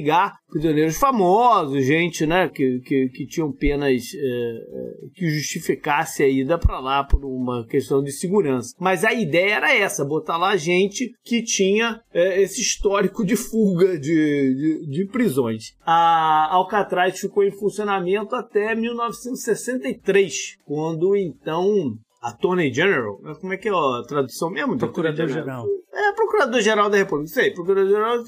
prisioneiros famosos, gente, né, que, que, que tinham penas é, que justificasse a ida para lá por uma questão de segurança. Mas a ideia era essa, botar lá gente que tinha é, esse histórico de fuga de, de, de, prisões. A Alcatraz ficou em funcionamento até 1963, quando então Attorney General, como é que é a tradução mesmo? Procurador-Geral. É, Procurador-Geral da República, sei, Procurador-Geral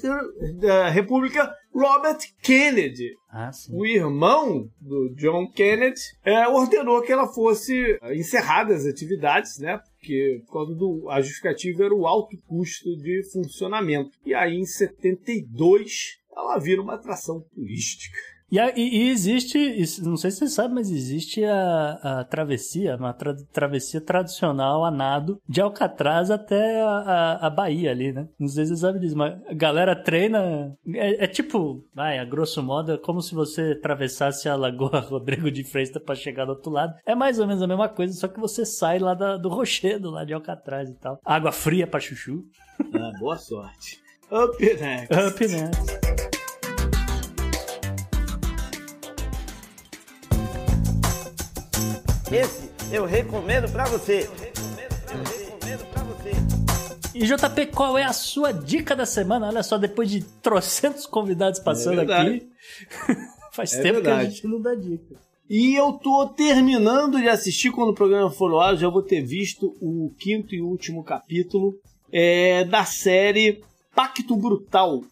da República Robert Kennedy. Ah. O irmão do John Kennedy é, ordenou que ela fosse encerrada as atividades, né? Porque por causa do a justificativa era o alto custo de funcionamento. E aí em 72 ela vira uma atração turística. E, e, existe, não sei se você sabe, mas existe a, a travessia, uma tra, travessia tradicional a nado de Alcatraz até a, a, a, Bahia ali, né? Não sei se você sabe disso, mas a galera treina. É, é tipo, vai, a grosso modo, é como se você atravessasse a Lagoa Rodrigo de Freitas para chegar do outro lado. É mais ou menos a mesma coisa, só que você sai lá da, do rochedo, lá de Alcatraz e tal. Água fria pra chuchu. Ah, boa sorte. Up next. Up next. Esse eu recomendo para você. E JP, qual é a sua dica da semana? Olha só, depois de trocentos convidados passando é aqui, faz é tempo verdade. que a gente não dá dica. E eu tô terminando de assistir quando o programa for ao ar, já vou ter visto o quinto e último capítulo é, da série Pacto Brutal,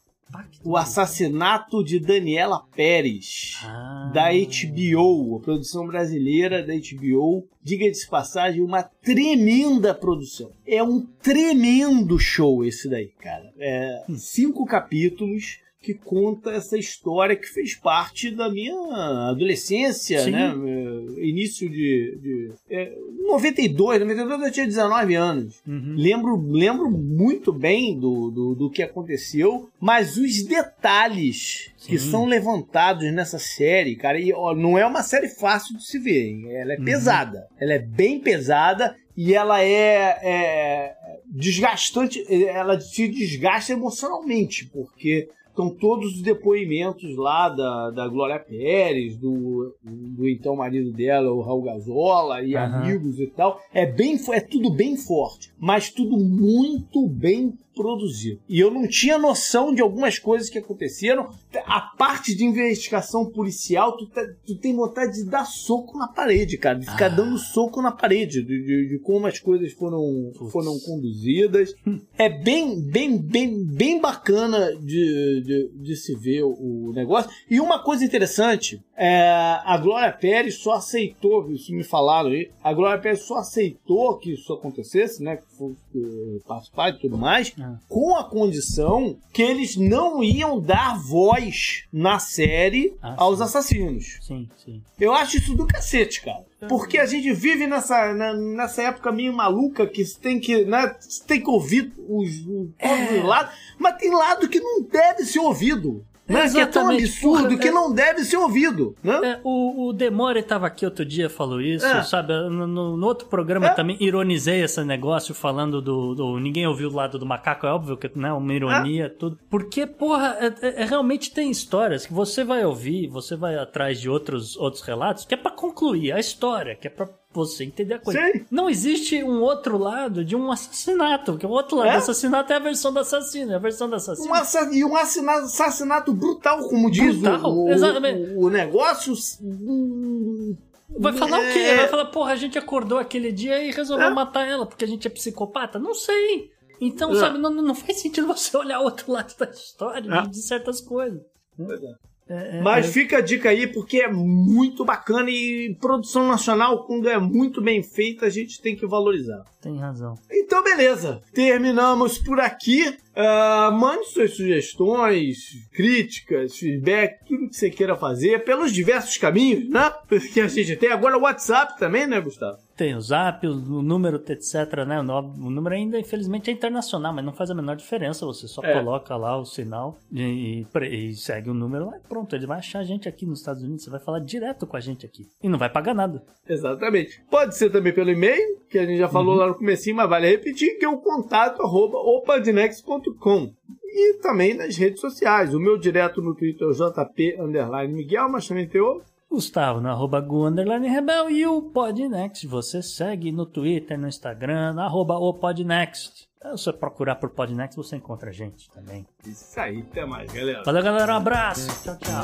o assassinato de Daniela Pérez, ah. da HBO, a produção brasileira da HBO. Diga-se passagem, uma tremenda produção. É um tremendo show esse daí, cara. É, cinco capítulos que conta essa história que fez parte da minha adolescência, Sim. né? É, início de. de é, 92, 92 eu tinha 19 anos. Uhum. Lembro, lembro muito bem do, do, do, que aconteceu, mas os detalhes Sim. que são levantados nessa série, cara, e, ó, não é uma série fácil de se ver, hein? ela é uhum. pesada. Ela é bem pesada e ela é, é desgastante, ela se desgasta emocionalmente, porque estão todos os depoimentos lá da, da Glória Pérez, do, do então marido dela, o Raul Gazola, e uhum. amigos e tal. É bem é tudo bem forte, mas tudo muito bem produzido. E eu não tinha noção de algumas coisas que aconteceram. A parte de investigação policial, tu, tá, tu tem vontade de dar soco na parede, cara. De ficar ah. dando soco na parede, de, de, de como as coisas foram, foram conduzidas. é bem, bem, bem, bem bacana de, de, de se ver o negócio. E uma coisa interessante, é, a Glória Pérez só aceitou, isso me falaram aí, a Glória Pérez só aceitou que isso acontecesse, né? Que fosse participar e tudo mais, ah. com a condição que eles não iam dar voz na série ah, aos sim. assassinos. Sim, sim. Eu acho isso do cacete, cara. Porque a gente vive nessa, nessa época meio maluca que você tem que, né, tem que ouvir os, os, é. os lados, mas tem lado que não deve ser ouvido. Né? Que é tão absurdo Porra, que é... não deve ser ouvido. Né? É, o, o Demore estava aqui outro dia falou isso, é. sabe? No, no, outro programa é. também ironizei esse negócio falando do, do, Ninguém ouviu o lado do macaco, é óbvio que né, uma ironia, é. tudo. Porque, porra, é, realmente tem histórias que você vai ouvir, você vai atrás de outros, outros relatos, que é para concluir a história, que é pra você entender a coisa. Sim. Não existe um outro lado de um assassinato, que o outro lado é? do assassinato é a versão do assassino, é a versão do assassino. Um assa e um assassinato, brutal, como diz brutal, o, exatamente. O, o negócio. Vai falar é... o quê? É. Vai falar, porra, a gente acordou aquele dia e resolveu é? matar ela porque a gente é psicopata? Não sei. Então, é. sabe, não, não faz sentido você olhar o outro lado da história é. de, de certas coisas. É, é, Mas é... fica a dica aí porque é muito bacana e produção nacional, quando é muito bem feita, a gente tem que valorizar. Tem razão. Então, beleza. Terminamos por aqui. Uh, mande suas sugestões, críticas, feedback, tudo que você queira fazer pelos diversos caminhos, né? Que a gente tem agora o WhatsApp também, né, Gustavo? Tem o zap, o número, etc, né? O número ainda, infelizmente, é internacional, mas não faz a menor diferença. Você só é. coloca lá o sinal e, e, e, segue o número lá e pronto. Ele vai achar a gente aqui nos Estados Unidos. Você vai falar direto com a gente aqui. E não vai pagar nada. Exatamente. Pode ser também pelo e-mail, que a gente já falou uhum. lá no comecinho, mas vale repetir, que é o contato arroba opadnex.com e também nas redes sociais. O meu direto no Twitter é o JP Miguel, mas também tem o Gustavo no arroba Gu underline Rebel e o Podnext. Você segue no Twitter, no Instagram, no arroba o Podnext. É você procurar por Podnext, você encontra a gente também. Isso aí, até mais, galera. Valeu, galera. Um abraço. Tchau, tchau.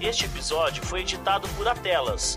Este episódio foi editado por Atelas